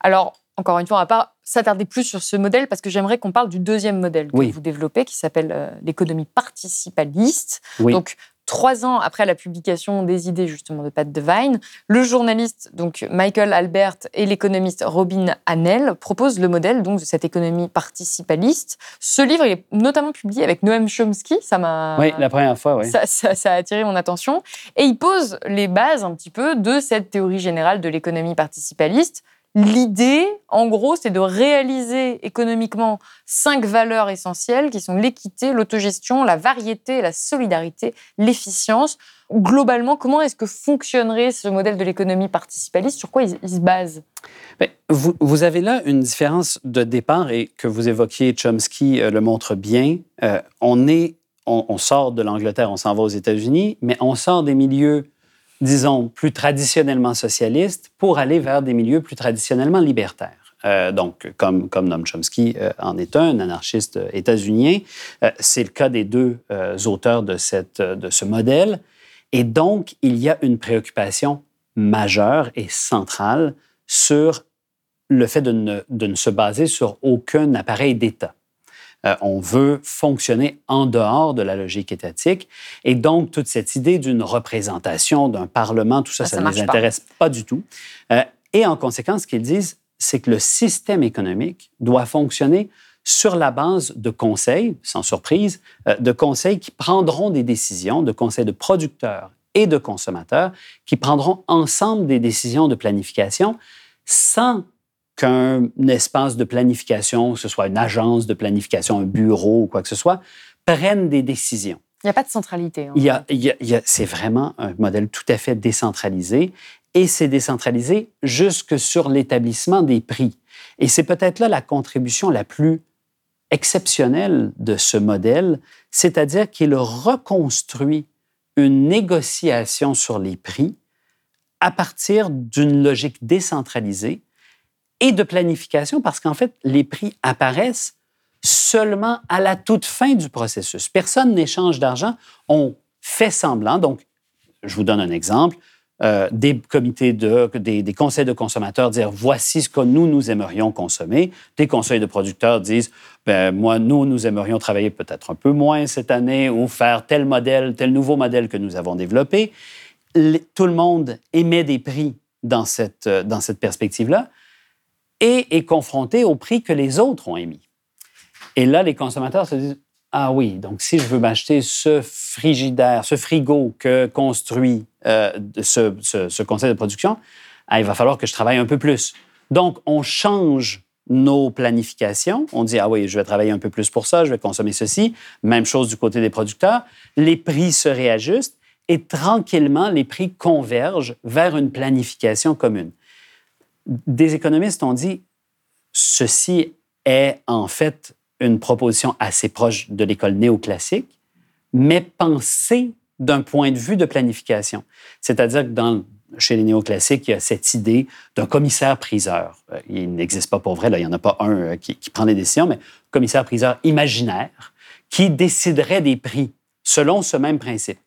Alors, encore une fois, on va pas s'attarder plus sur ce modèle parce que j'aimerais qu'on parle du deuxième modèle que vous développez qui s'appelle euh, l'économie participaliste. Donc, trois ans après la publication des idées justement de Pat Devine, le journaliste donc Michael Albert et l'économiste Robin Hanel proposent le modèle donc de cette économie participaliste. Ce livre est notamment publié avec Noam Chomsky, ça m'a oui la première fois oui. Ça, ça, a attiré mon attention et il pose les bases un petit peu de cette théorie générale de l'économie participaliste L'idée, en gros, c'est de réaliser économiquement cinq valeurs essentielles qui sont l'équité, l'autogestion, la variété, la solidarité, l'efficience. Globalement, comment est-ce que fonctionnerait ce modèle de l'économie participaliste Sur quoi il, se base? Ben, vous, avez là une différence de départ et que vous évoquiez, Chomsky euh, le montre bien. Euh, on sort de l'Angleterre, on s'en va aux États-Unis, mais on sort des milieux disons, plus traditionnellement socialistes pour aller vers des milieux plus traditionnellement libertaires. Euh, donc, comme, comme Noam Chomsky euh, en est un, anarchiste états-unien, euh, c'est le cas des deux auteurs de, cette, de ce modèle. Et donc, il y a une préoccupation majeure et centrale sur le fait de ne, de ne se baser sur aucun appareil d'État. Euh, on veut fonctionner en dehors de la logique étatique. Et donc, toute cette idée d'une représentation, d'un parlement, tout ça, ça, ne les intéresse pas. du tout. Euh, et en conséquence, ce qu'ils disent, c'est que le système économique doit fonctionner sur la base de conseils, sans surprise, euh, de conseils qui prendront des décisions, de conseils de producteurs et de consommateurs, qui prendront ensemble des décisions de planification sans qu'un espace de planification, que ce soit une agence de planification, un bureau ou quoi que ce soit, prenne des décisions. Il n'y a pas de centralité. C'est vraiment un modèle tout à fait décentralisé et c'est décentralisé jusque sur l'établissement des prix. Et c'est peut-être là la contribution la plus exceptionnelle de ce modèle, c'est-à-dire qu'il reconstruit une négociation sur les prix à partir d'une logique décentralisée et de planification parce qu'en fait, les prix apparaissent seulement à la toute fin du processus. Personne n'échange d'argent. On fait semblant. Donc, je vous donne un exemple. euh, des comités de, des, conseils de consommateurs dire voici ce que nous, nous aimerions consommer. Des conseils de producteurs disent ben, moi, nous, nous aimerions travailler peut-être un peu moins cette année ou faire tel modèle, tel nouveau modèle que nous avons développé. tout le monde émet des prix dans cette, euh, dans cette perspective-là et est confronté aux prix que les autres ont émis. Et là, les consommateurs se disent ah oui, donc si je veux m'acheter ce frigidaire, ce frigo que construit euh, ce, conseil de production, ah, il va falloir que je travaille un peu plus. Donc, on change nos planifications. On dit, ah oui, je vais travailler un peu plus pour ça, je vais consommer ceci. Même chose du côté des producteurs. Les prix se réajustent et tranquillement, les prix convergent vers une planification commune. Des économistes ont dit, ceci est en fait une proposition assez proche de l'école néoclassique, mais pensée d'un point de vue de planification. C'est-à-dire que dans, chez les néoclassiques, il y a cette idée d'un commissaire-priseur. Euh, il n'existe pas pour vrai, là, il n'y en a pas un euh, qui, qui prend des décisions, mais commissaire-priseur imaginaire qui déciderait des prix selon ce même principe.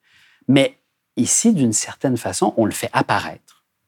Mais ici, d'une certaine façon, on le fait apparaître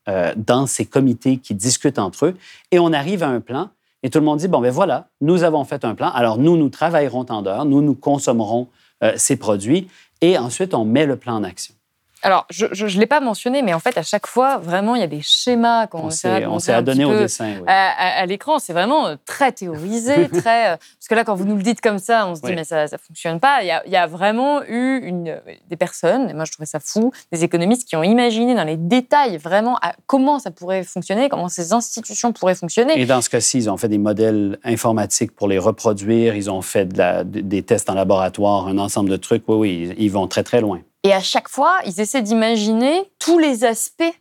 euh, dans ces comités qui discutent entre eux et on arrive à un plan et tout le monde dit, bon, ben voilà, nous avons fait un plan. Alors, nous, nous travaillerons tant d'heures, nous, nous consommerons euh, ces produits et ensuite, on met le plan en action. Alors, je ne l'ai pas mentionné, mais en fait, à chaque fois, vraiment, il y a des schémas qu'on on s'est adonné au dessin. Oui. À, l'écran, c'est vraiment euh, très théorisé, très. Euh, parce que là, quand vous nous le dites comme ça, on se dit, mais ça ne fonctionne pas. Il y, a, il y, a, vraiment eu une, des personnes, et moi je trouvais ça fou, des économistes qui ont imaginé dans les détails vraiment à comment ça pourrait fonctionner, comment ces institutions pourraient fonctionner. Et dans ce cas-ci, ils ont fait des modèles informatiques pour les reproduire, ils ont fait de la, des tests en laboratoire, un ensemble de trucs. Oui, oui, ils vont très, très loin. Et à chaque fois, ils essaient d'imaginer tous les aspects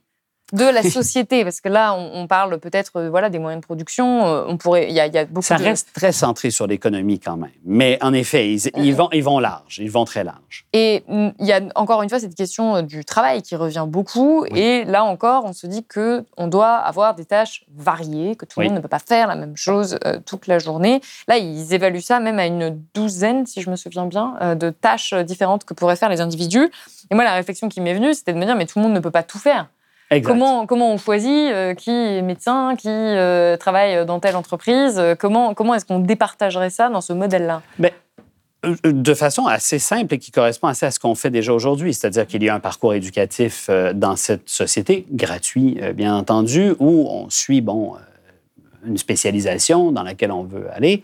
de la société Parce que là, on, parle peut-être euh, voilà, des moyens de production. Euh, on pourrait, il y, a beaucoup Ça reste très centré sur l'économie quand même. Mais en effet, ils, ils, vont, ils vont large. Ils vont très large. Et mm, il y a encore une fois cette question euh, du travail qui revient beaucoup. Et là encore, on se dit que on doit avoir des tâches variées, que tout le monde ne peut pas faire la même chose toute la journée. Là, ils évaluent ça même à une douzaine, si je me souviens bien, de tâches différentes que pourraient faire les individus. Et moi, la réflexion qui m'est venue, c'était de me dire, mais tout le monde ne peut pas tout faire. Comment, comment on choisit euh, qui est médecin, qui euh, travaille dans telle entreprise Comment, comment est-ce qu'on départagerait ça dans ce modèle-là? Ben, euh, De façon assez simple et qui correspond assez à ce qu'on fait déjà aujourd'hui, c'est-à-dire qu'il y a un parcours éducatif dans cette société, gratuit bien entendu, où on suit bon, une spécialisation dans laquelle on veut aller.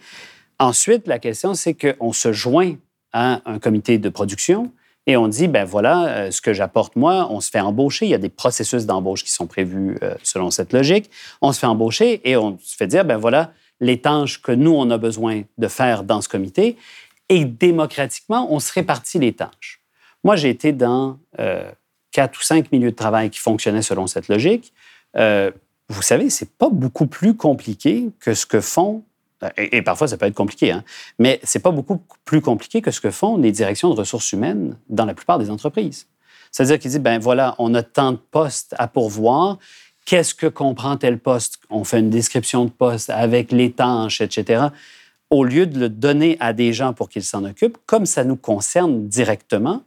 Ensuite, la question, c'est qu'on se joint à un comité de production et on dit, ben voilà, euh, ce que j'apporte moi, on se fait embaucher. Il y a des processus d'embauche qui sont prévus euh, selon cette logique. On se fait embaucher et on se fait dire, ben voilà, les tâches que nous, on a besoin de faire dans ce comité. Et démocratiquement, on se répartit les tâches. Moi, j'ai été dans euh, quatre ou cinq milieux de travail qui fonctionnaient selon cette logique. vous savez, c'est pas beaucoup plus compliqué que ce que font et, parfois ça peut être compliqué, hein, mais c'est pas beaucoup plus compliqué que ce que font les directions de ressources humaines dans la plupart des entreprises. C'est-à-dire qu'ils disent, ben voilà, on a tant de postes à pourvoir, qu'est-ce que comprend tel poste? On fait une description de poste avec les tâches, etc. Au lieu de le donner à des gens pour qu'ils s'en occupent, comme ça nous concerne directement,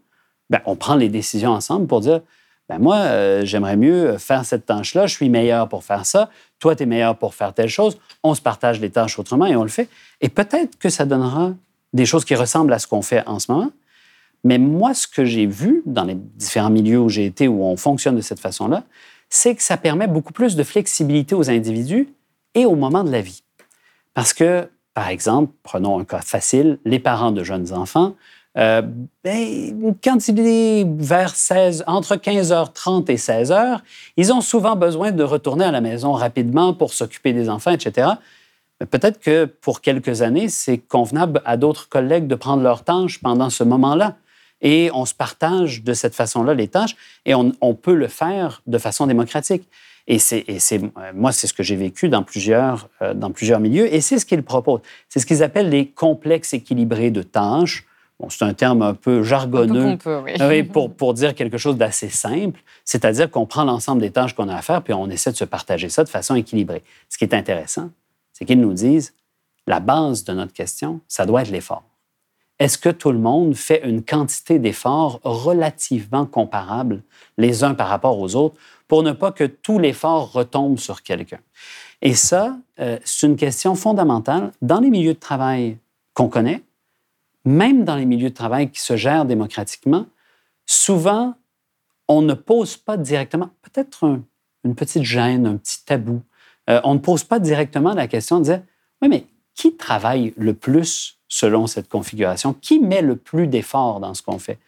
ben, on prend les décisions ensemble pour dire, ben moi, euh, j'aimerais mieux faire cette tâche-là, je suis meilleur pour faire ça, toi, tu es meilleur pour faire telle chose, on se partage les tâches autrement et on le fait. Et peut-être que ça donnera des choses qui ressemblent à ce qu'on fait en ce moment. Mais moi, ce que j'ai vu dans les différents milieux où j'ai été, où on fonctionne de cette façon-là, c'est que ça permet beaucoup plus de flexibilité aux individus et au moment de la vie. Parce que, par exemple, prenons un cas facile, les parents de jeunes enfants euh, ben, quand il est vers 16, entre 15h30 et 16h, ils ont souvent besoin de retourner à la maison rapidement pour s'occuper des enfants, etc. Peut-être que pour quelques années, c'est convenable à d'autres collègues de prendre leurs tâches pendant ce moment-là. Et on se partage de cette façon-là les tâches et on, peut le faire de façon démocratique. Et c'est, moi, c'est ce que j'ai vécu dans plusieurs, euh, dans plusieurs milieux et c'est ce qu'ils proposent. C'est ce qu'ils appellent les complexes équilibrés de tâches c'est un terme un peu jargonneux oui. pour, pour dire quelque chose d'assez simple, c'est-à-dire qu'on prend l'ensemble des tâches qu'on a à faire, puis on essaie de se partager ça de façon équilibrée. Ce qui est intéressant, c'est qu'ils nous disent, la base de notre question, ça doit être l'effort. est-ce que tout le monde fait une quantité d'efforts relativement comparable les uns par rapport aux autres pour ne pas que tout l'effort retombe sur quelqu'un? Et ça, euh, c'est une question fondamentale dans les milieux de travail qu'on connaît, même dans les milieux de travail qui se gèrent démocratiquement. Souvent, on ne pose pas directement, peut-être une petite gêne, un petit tabou, euh, on ne pose pas directement la question de dire, oui, mais qui travaille le plus selon cette configuration? Qui met le plus d'efforts dans ce qu'on fait?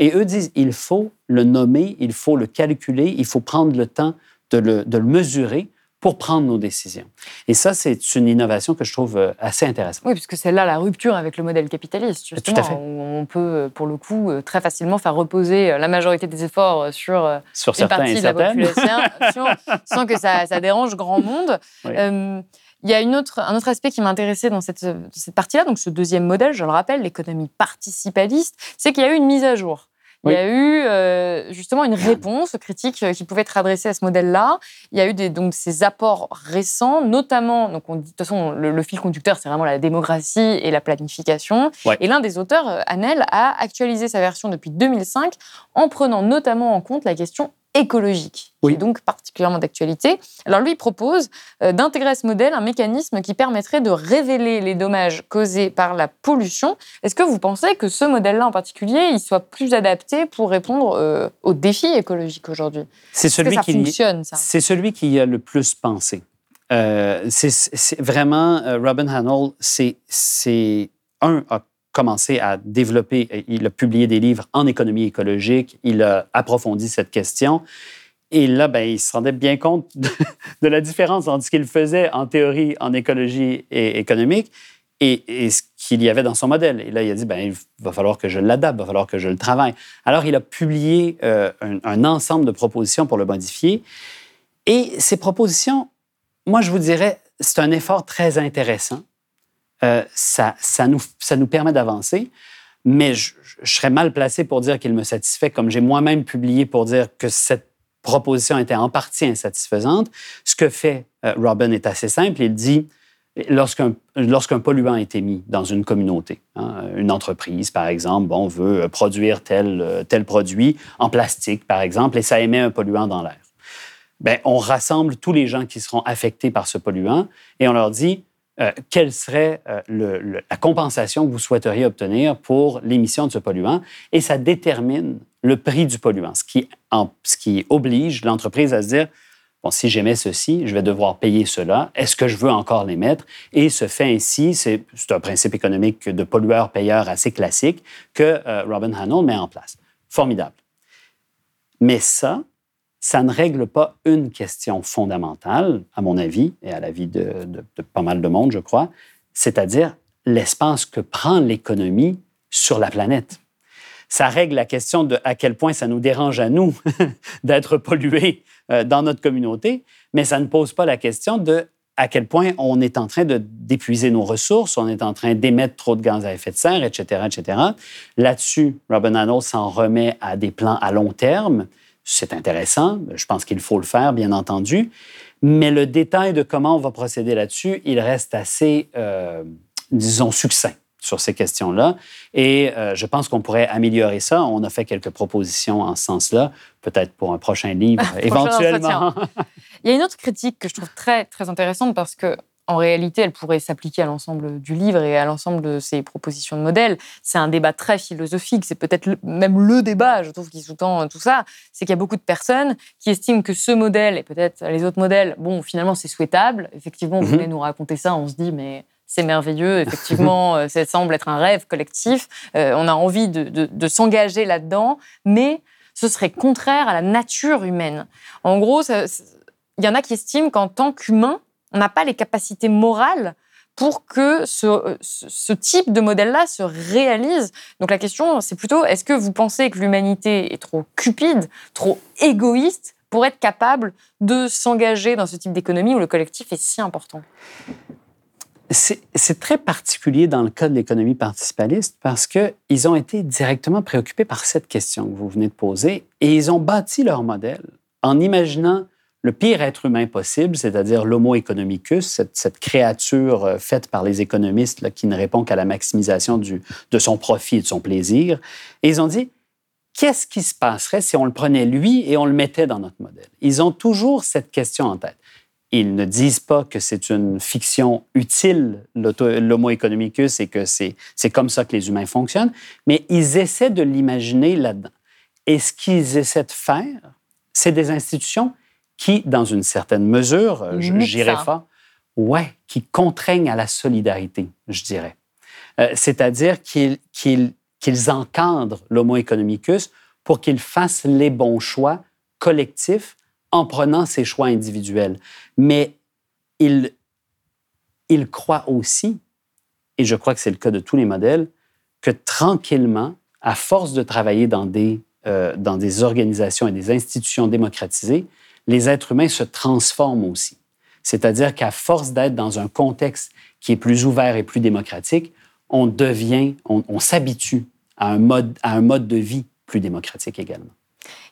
Et eux disent, il faut le nommer, il faut le calculer, il faut prendre le temps de le, de le mesurer pour prendre nos décisions. Et ça, c'est une innovation que je trouve euh, assez intéressante. Oui, puisque c'est là la rupture avec le modèle capitaliste, justement. Tout à fait. On peut, euh, pour le coup, euh, très facilement faire reposer la majorité des efforts sur, sur une certains partie et de la certaines. population, sans que ça, ça dérange grand monde. Oui. Euh, il y a une autre, un autre aspect qui m'intéressait dans cette, cette partie-là, donc ce deuxième modèle, je le rappelle, l'économie participaliste, c'est qu'il y a eu une mise à jour. Il y a eu euh, justement une réponse aux critiques euh, qui pouvaient être adressées à ce modèle-là. Il y a eu des, donc ces apports récents, notamment, donc on dit, de toute façon, le, le fil conducteur, c'est vraiment la démographie et la planification. Ouais. Et l'un des auteurs, euh, Anel, a actualisé sa version depuis 2005 en prenant notamment en compte la question écologique, Oui. qui est donc particulièrement d'actualité. Alors lui il propose euh, d'intégrer à ce modèle un mécanisme qui permettrait de révéler les dommages causés par la pollution. Est-ce que vous pensez que ce modèle-là en particulier, il soit plus adapté pour répondre euh, aux défis écologiques aujourd'hui? C'est que celui ça qui fonctionne, ça? C'est celui qui a le plus pensé. Euh, c'est- vraiment, Robin c'est, c'est, un, a commencé à développer, il a publié des livres en économie écologique, il a approfondi cette question. Et là, ben, il se rendait bien compte de, la différence entre ce qu'il faisait en théorie, en écologie et économique, et, ce qu'il y avait dans son modèle. Et là, il a dit, ben, il va falloir que je l'adapte, il va falloir que je le travaille. Alors, il a publié euh, un ensemble de propositions pour le modifier. Et ces propositions, moi, je vous dirais, c'est un effort très intéressant. Euh, ça, nous, permet d'avancer, mais je, serais mal placé pour dire qu'il me satisfait, comme j'ai moi-même publié pour dire que cette proposition était en partie insatisfaisante. Ce que fait euh, Robin est assez simple. Il dit, lorsqu'un polluant a été mis dans une communauté, hein, une entreprise, par exemple, bon, veut produire tel, euh, tel produit en plastique, par exemple, et ça émet un polluant dans l'air. Ben, on rassemble tous les gens qui seront affectés par ce polluant et on leur dit euh, quelle serait euh, la compensation que vous souhaiteriez obtenir pour l'émission de ce polluant? Et ça détermine le prix du polluant, ce qui, oblige l'entreprise à se dire bon, si j'émets ceci, je vais devoir payer cela. Est-ce que je veux encore l'émettre? Et se fait ainsi, c'est un principe économique de pollueur-payeur assez classique que euh, Robin Hannell met en place. Formidable. Mais ça, ça ne règle pas une question fondamentale, à mon avis, et à l'avis de, de- pas mal de monde, je crois, c'est-à-dire l'espace que prend l'économie sur la planète. Ça règle la question de à quel point ça nous dérange à nous d'être pollués euh, dans notre communauté, mais ça ne pose pas la question de à quel point on est en train de d'épuiser nos ressources, on est en train d'émettre trop de gaz à effet de serre, etc., etc. Là-dessus, Robin Hannell s'en remet à des plans à long terme. C'est intéressant, je pense qu'il faut le faire, bien entendu, mais le détail de comment on va procéder là-dessus, il reste assez, euh, disons, succinct sur ces questions-là. Et euh, je pense qu'on pourrait améliorer ça. On a fait quelques propositions en ce sens-là, peut-être pour un prochain livre, éventuellement. Il y a une autre critique que je trouve très, très intéressante parce que, en réalité, elle pourrait s'appliquer à l'ensemble du livre et à l'ensemble de ses propositions de modèles. C'est un débat très philosophique. C'est peut-être même le débat, je trouve, qui sous-tend tout ça. C'est qu'il y a beaucoup de personnes qui estiment que ce modèle et peut-être les autres modèles, bon, finalement, c'est souhaitable. Effectivement, vous Mhm. venez nous raconter ça, on se dit, mais c'est merveilleux. Effectivement, euh, ça semble être un rêve collectif. Euh, on a envie de, de- de s'engager là-dedans, mais ce serait contraire à la nature humaine. En gros, il y en a qui estiment qu'en tant qu'humain, on n'a pas les capacités morales pour que ce, type de modèle-là se réalise. Donc la question, c'est plutôt, est-ce que vous pensez que l'humanité est trop cupide, trop égoïste pour être capable de s'engager dans ce type d'économie où le collectif est si important? C'est très particulier dans le cas de l'économie participaliste parce qu'ils ont été directement préoccupés par cette question que vous venez de poser et ils ont bâti leur modèle en imaginant le pire être humain possible, c'est-à-dire l'homo economicus, cette, créature euh, faite par les économistes qui ne répond qu'à la maximisation de son profit et de son plaisir. Et ils ont dit, qu'est-ce qui se passerait si on le prenait lui et on le mettait dans notre modèle? Ils ont toujours cette question en tête. Ils ne disent pas que c'est une fiction utile, l'homo economicus, et que c'est comme ça que les humains fonctionnent, mais ils essaient de l'imaginer là-dedans. Et ce qu'ils essaient de faire, c'est des institutions qui, dans une certaine mesure, euh, j'irai pas, ouais, qui contraignent à la solidarité, je dirais. Euh, c'est-à-dire qu'ils qu'ils encadrent l'homo economicus pour qu'il fasse les bons choix collectifs en prenant ses choix individuels. Mais il, il croit aussi, et je crois que c'est le cas de tous les modèles, que tranquillement, à force de travailler dans des, euh, dans des organisations et des institutions démocratisées, les êtres humains se transforment aussi. C'est-à-dire qu'à force d'être dans un contexte qui est plus ouvert et plus démocratique, on devient, on s'habitue à un mode, à un mode de vie plus démocratique également.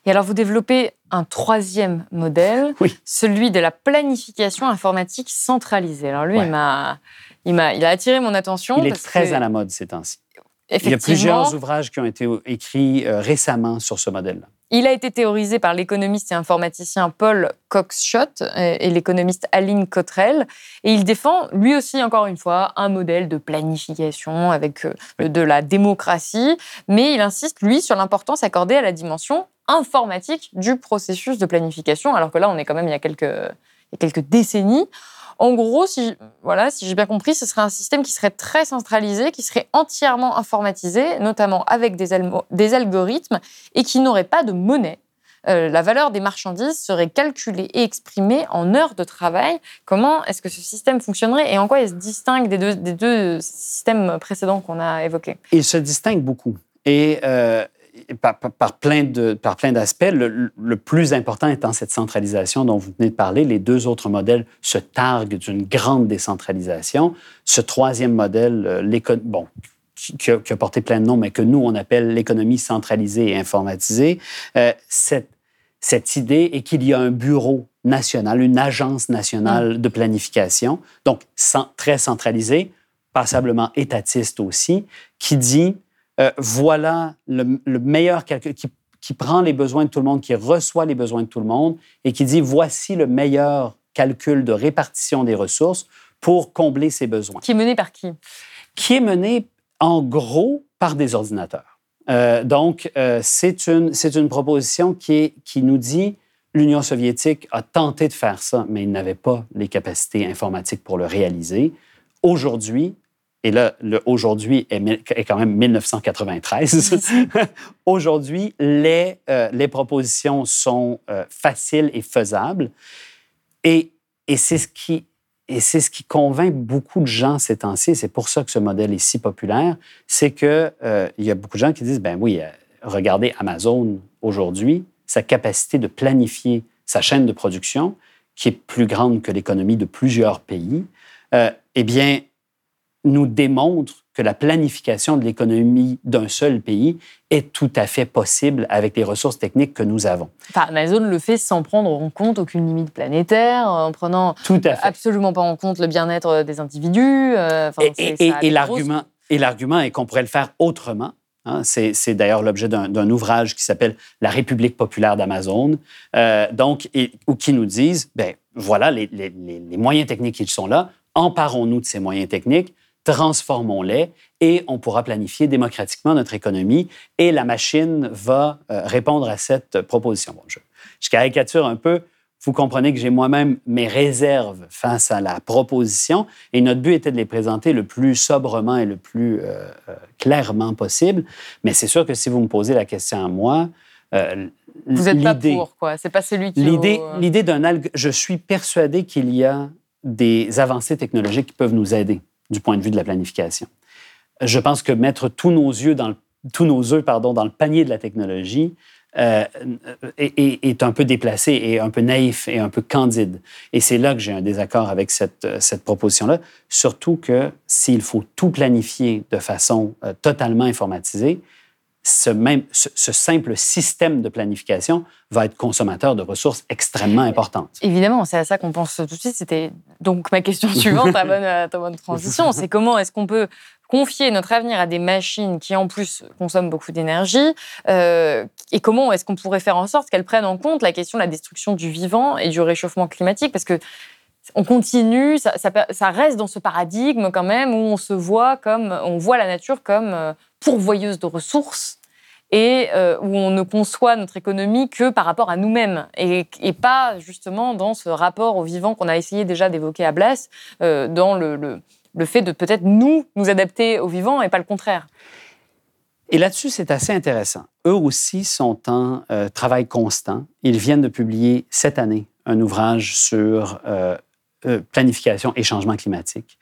Et alors, vous développez un troisième modèle, celui de la planification informatique centralisée. Alors, lui, il m'a, il m'a, il a attiré mon attention. Il est très à la mode ces temps-ci. Il y a plusieurs ouvrages qui ont été écrits euh, récemment sur ce modèle-là. Il a été théorisé par l'économiste et informaticien Paul Coxshott et l'économiste Aline Cottrell. Et il défend, lui aussi, encore une fois, un modèle de planification avec euh, de la démocratie. Mais il insiste, lui, sur l'importance accordée à la dimension informatique du processus de planification, alors que là, on est quand même il y a quelques, il y a quelques décennies. En gros, si, voilà, si j'ai bien compris, ce serait un système qui serait très centralisé, qui serait entièrement informatisé, notamment avec des, des algorithmes, et qui n'aurait pas de monnaie. Euh, la valeur des marchandises serait calculée et exprimée en heures de travail. Comment est-ce que ce système fonctionnerait et en quoi il se distingue des deux, des deux systèmes précédents qu'on a évoqués? Il se distingue beaucoup. Et euh, par, par, plein de, par plein d'aspects. Le, plus important étant cette centralisation dont vous venez de parler. Les deux autres modèles se targuent d'une grande décentralisation. Ce troisième modèle, euh, bon, qui a, porté plein de noms, mais que nous, on appelle l'économie centralisée et informatisée, euh, cette, cette idée est qu'il y a un bureau national, une agence nationale mm. de planification, donc très centralisée, passablement étatiste aussi, qui dit euh, voilà le, meilleur calcul, qui, prend les besoins de tout le monde, qui reçoit les besoins de tout le monde et qui dit voici le meilleur calcul de répartition des ressources pour combler ces besoins. Qui est mené par qui? Qui est mené en gros par des ordinateurs. Euh, donc, euh, c'est une, une proposition qui, qui nous dit l'Union soviétique a tenté de faire ça, mais il n'avait pas les capacités informatiques pour le réaliser. Aujourd'hui, et là, aujourd'hui est, est, quand même 1993. aujourd'hui, les, euh, les propositions sont euh, faciles et faisables. Et, et c'est ce qui et c'est ce qui convainc beaucoup de gens ces temps-ci. C'est pour ça que ce modèle est si populaire. C'est que euh, il y a beaucoup de gens qui disent ben oui, regardez Amazon aujourd'hui, sa capacité de planifier sa chaîne de production, qui est plus grande que l'économie de plusieurs pays. eh bien, nous démontre que la planification de l'économie d'un seul pays est tout à fait possible avec les ressources techniques que nous avons. Enfin, Amazon le fait sans prendre en compte aucune limite planétaire, en prenant absolument pas en compte le bien-être des individus. Euh, et, et, l'argument, et l'argument est qu'on pourrait le faire autrement. Hein. c'est, d'ailleurs l'objet d'un, ouvrage qui s'appelle La République populaire d'Amazon, euh, donc, et, ou qui nous disent, ben voilà, les, les, les moyens techniques qui sont là, emparons-nous de ces moyens techniques, transformons-les et on pourra planifier démocratiquement notre économie et la machine va euh, répondre à cette proposition. Bon, je, caricature un peu. Vous comprenez que j'ai moi-même mes réserves face à la proposition et notre but était de les présenter le plus sobrement et le plus euh, euh, clairement possible. Mais c'est sûr que si vous me posez la question à moi, vous n'êtes pas pour, quoi. C'est pas celui qui. L'idée, l'idée d'un alg... Je suis persuadé qu'il y a des avancées technologiques qui peuvent nous aider du point de vue de la planification. Je pense que mettre tous nos yeux dans le, tous nos œufs pardon, dans le panier de la technologie euh, est, un peu déplacé et un peu naïf et un peu candide. Et c'est là que j'ai un désaccord avec cette, cette proposition-là, surtout que s'il faut tout planifier de façon euh, totalement informatisée, ce, même, ce, simple système de planification va être consommateur de ressources extrêmement importantes. Évidemment, c'est à ça qu'on pense tout de suite. C'était donc ma question suivante, ta bonne, ta bonne transition. C'est comment est-ce qu'on peut confier notre avenir à des machines qui, en plus, consomment beaucoup d'énergie euh, Et comment est-ce qu'on pourrait faire en sorte qu'elles prennent en compte la question de la destruction du vivant et du réchauffement climatique? Parce que on continue, ça, ça, reste dans ce paradigme quand même où on se voit comme, on voit la nature comme euh, pourvoyeuse de ressources et euh, où on ne conçoit notre économie que par rapport à nous-mêmes et, pas justement dans ce rapport au vivant qu'on a essayé déjà d'évoquer à Blas, dans le le fait de peut-être nous nous adapter au vivant et pas le contraire. Et là-dessus, c'est assez intéressant. Eux aussi sont en euh, travail constant. Ils viennent de publier cette année un ouvrage sur euh, euh, planification et changement climatique,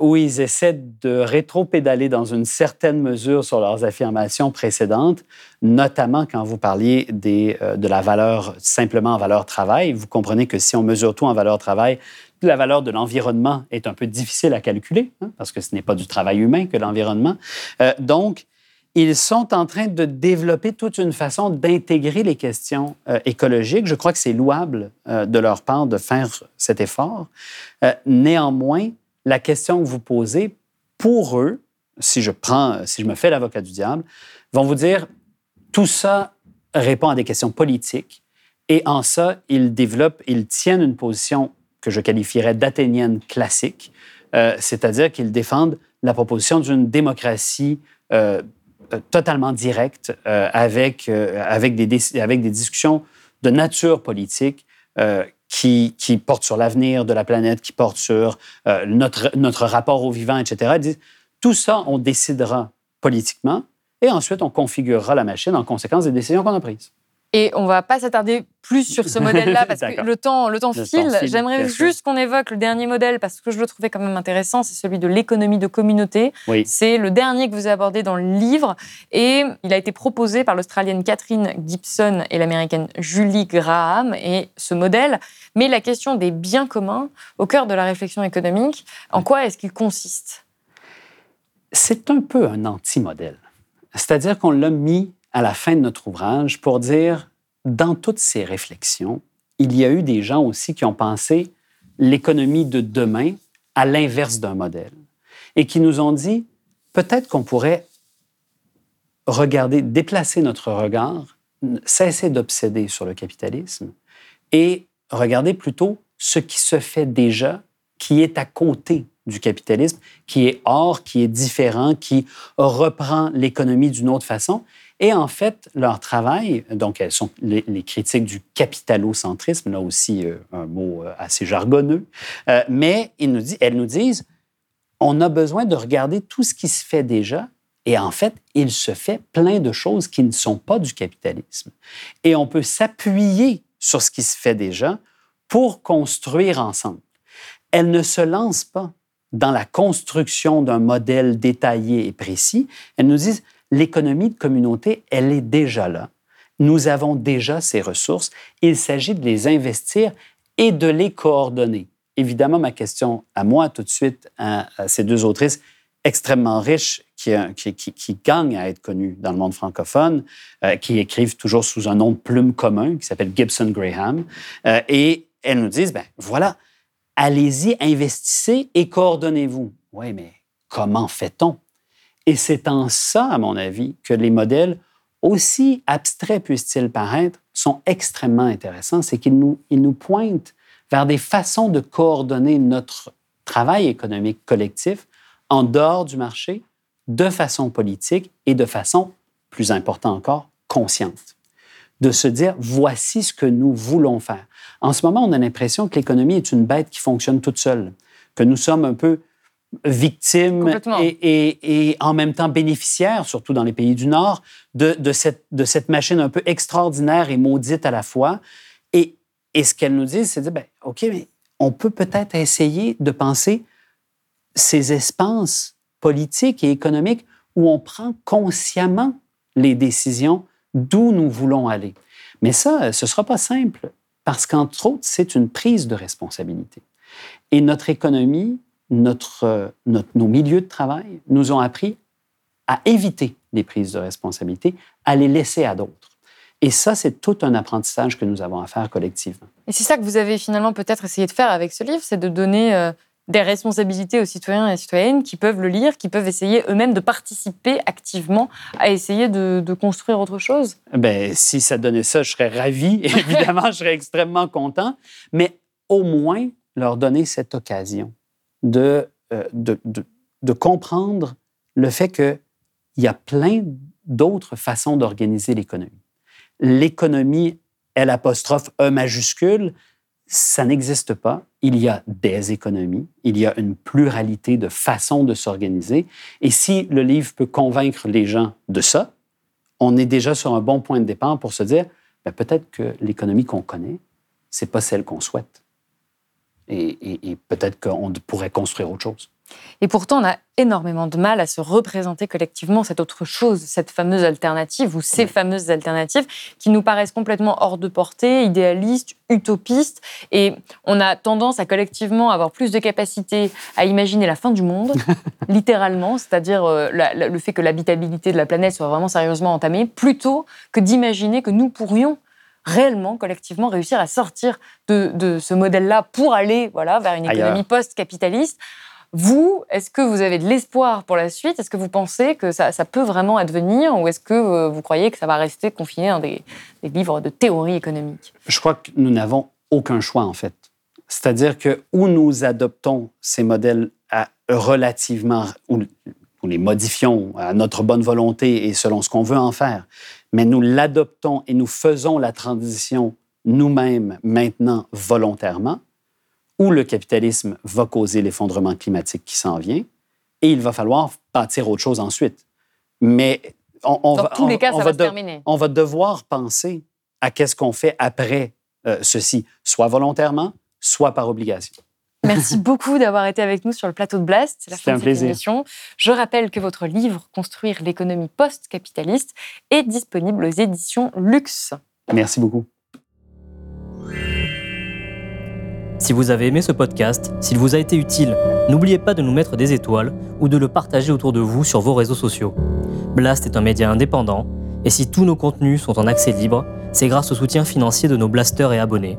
où ils essaient de rétro-pédaler dans une certaine mesure sur leurs affirmations précédentes, notamment quand vous parliez des, de la valeur simplement en valeur travail. Vous comprenez que si on mesure tout en valeur travail, la valeur de l'environnement est un peu difficile à calculer, hein, parce que ce n'est pas du travail humain que l'environnement. Euh, donc, ils sont en train de développer toute une façon d'intégrer les questions euh, écologiques. Je crois que c'est louable euh, de leur part de faire cet effort. néanmoins, la question que vous posez, pour eux, si je prends, si je me fais l'avocat du diable, vont vous dire tout ça répond à des questions politiques et en ça, ils développent, ils tiennent une position que je qualifierais d'athénienne classique, euh, c'est-à-dire qu'ils défendent la proposition d'une démocratie euh, euh, totalement directe avec, avec, des, avec des discussions de nature politique qui, qui, portent sur l'avenir de la planète, qui portent sur notre, notre rapport au vivant, etc. tout ça, on décidera politiquement et ensuite on configurera la machine en conséquence des décisions qu'on a prises. Et on va pas s'attarder plus sur ce modèle-là parce que le temps, le temps file. J'aimerais juste qu'on évoque le dernier modèle parce que je le trouvais quand même intéressant. C'est celui de l'économie de communauté. C'est le dernier que vous avez abordé dans le livre et il a été proposé par l'Australienne Catherine Gibson et l'Américaine Julie Graham. Et ce modèle met la question des biens communs au cœur de la réflexion économique. En quoi est-ce qu'il consiste? C'est un peu un anti-modèle. C'est-à-dire qu'on l'a mis à la fin de notre ouvrage pour dire, dans toutes ces réflexions, il y a eu des gens aussi qui ont pensé l'économie de demain à l'inverse d'un modèle et qui nous ont dit, peut-être qu'on pourrait regarder, déplacer notre regard, cesser d'obséder sur le capitalisme et regarder plutôt ce qui se fait déjà, qui est à côté du capitalisme, qui est hors, qui est différent, qui reprend l'économie d'une autre façon et en fait, leur travail, donc elles sont les, critiques du capitalocentrisme, là aussi euh, un mot euh, assez jargonneux, euh, mais elles nous disent, on a besoin de regarder tout ce qui se fait déjà, et en fait, il se fait plein de choses qui ne sont pas du capitalisme. Et on peut s'appuyer sur ce qui se fait déjà pour construire ensemble. Elles ne se lancent pas dans la construction d'un modèle détaillé et précis. Elles nous disent, l'économie de communauté, elle est déjà là. Nous avons déjà ces ressources. Il s'agit de les investir et de les coordonner. Évidemment, ma question à moi tout de suite, à, ces deux autrices extrêmement riches qui, qui, gagnent à être connues dans le monde francophone, euh, qui écrivent toujours sous un nom de plume commun qui s'appelle Gibson Graham. Euh, et elles nous disent, ben voilà, allez-y, investissez et coordonnez-vous. Oui, mais comment fait-on? Et c'est en ça, à mon avis, que les modèles, aussi abstraits puissent-ils paraître, sont extrêmement intéressants. C'est qu'ils nous, ils nous pointent vers des façons de coordonner notre travail économique collectif en dehors du marché, de façon politique et de façon, plus important encore, consciente. De se dire, voici ce que nous voulons faire. En ce moment, on a l'impression que l'économie est une bête qui fonctionne toute seule, que nous sommes un peu victime et, en même temps bénéficiaire, surtout dans les pays du Nord, de, cette, de cette machine un peu extraordinaire et maudite à la fois. Et, et ce qu'elle nous dit, c'est de dire, ben, OK, mais on peut peut-être essayer de penser ces espaces politiques et économiques où on prend consciemment les décisions d'où nous voulons aller. Mais ça, ce ne sera pas simple parce qu'entre autres, c'est une prise de responsabilité. Et notre économie, notre, notre, nos milieux de travail nous ont appris à éviter des prises de responsabilité, à les laisser à d'autres. Et ça, c'est tout un apprentissage que nous avons à faire collectivement. Et c'est ça que vous avez finalement peut-être essayé de faire avec ce livre, c'est de donner euh, des responsabilités aux citoyens et citoyennes qui peuvent le lire, qui peuvent essayer eux-mêmes de participer activement à essayer de, de, construire autre chose. Ben, si ça donnait ça, je serais ravi. Évidemment, je serais extrêmement content. Mais au moins, leur donner cette occasion de, euh, de, de, de comprendre le fait qu'il y a plein d'autres façons d'organiser l'économie l'économie L apostrophe E majuscule, ça n'existe pas. Il y a des économies, il y a une pluralité de façons de s'organiser. Et si le livre peut convaincre les gens de ça, on est déjà sur un bon point de départ pour se dire, ben, peut-être que l'économie qu'on connaît, c'est pas celle qu'on souhaite. Et peut-être qu'on pourrait construire autre chose. Et pourtant, on a énormément de mal à se représenter collectivement cette autre chose, cette fameuse alternative ou ces fameuses alternatives qui nous paraissent complètement hors de portée, idéalistes, utopistes. Et on a tendance à collectivement avoir plus de capacité à imaginer la fin du monde, littéralement, c'est-à-dire euh, le fait que l'habitabilité de la planète soit vraiment sérieusement entamée, plutôt que d'imaginer que nous pourrions réellement, collectivement, réussir à sortir de, ce modèle-là pour aller voilà, vers une économie post-capitaliste. Vous, est-ce que vous avez de l'espoir pour la suite? Est-ce que vous pensez que ça, peut vraiment advenir ou est-ce que euh, vous croyez que ça va rester confiné dans des, livres de théorie économique? Je crois que nous n'avons aucun choix, en fait. C'est-à-dire que où nous adoptons ces modèles à relativement, ou, les modifions à notre bonne volonté et selon ce qu'on veut en faire, mais nous l'adoptons et nous faisons la transition nous-mêmes maintenant volontairement, où le capitalisme va causer l'effondrement climatique qui s'en vient, et il va falloir bâtir autre chose ensuite. Mais on, Dans tous les cas, ça va, se terminer. On va devoir penser à qu'est-ce qu'on fait après euh, ceci, soit volontairement, soit par obligation. Merci beaucoup d'avoir été avec nous sur le plateau de Blast. C'est la fin de cette émission. Je rappelle que votre livre Construire l'économie post-capitaliste est disponible aux éditions Luxe. Merci beaucoup. Si vous avez aimé ce podcast, s'il vous a été utile, n'oubliez pas de nous mettre des étoiles ou de le partager autour de vous sur vos réseaux sociaux. Blast est un média indépendant, et si tous nos contenus sont en accès libre, c'est grâce au soutien financier de nos blasters et abonnés.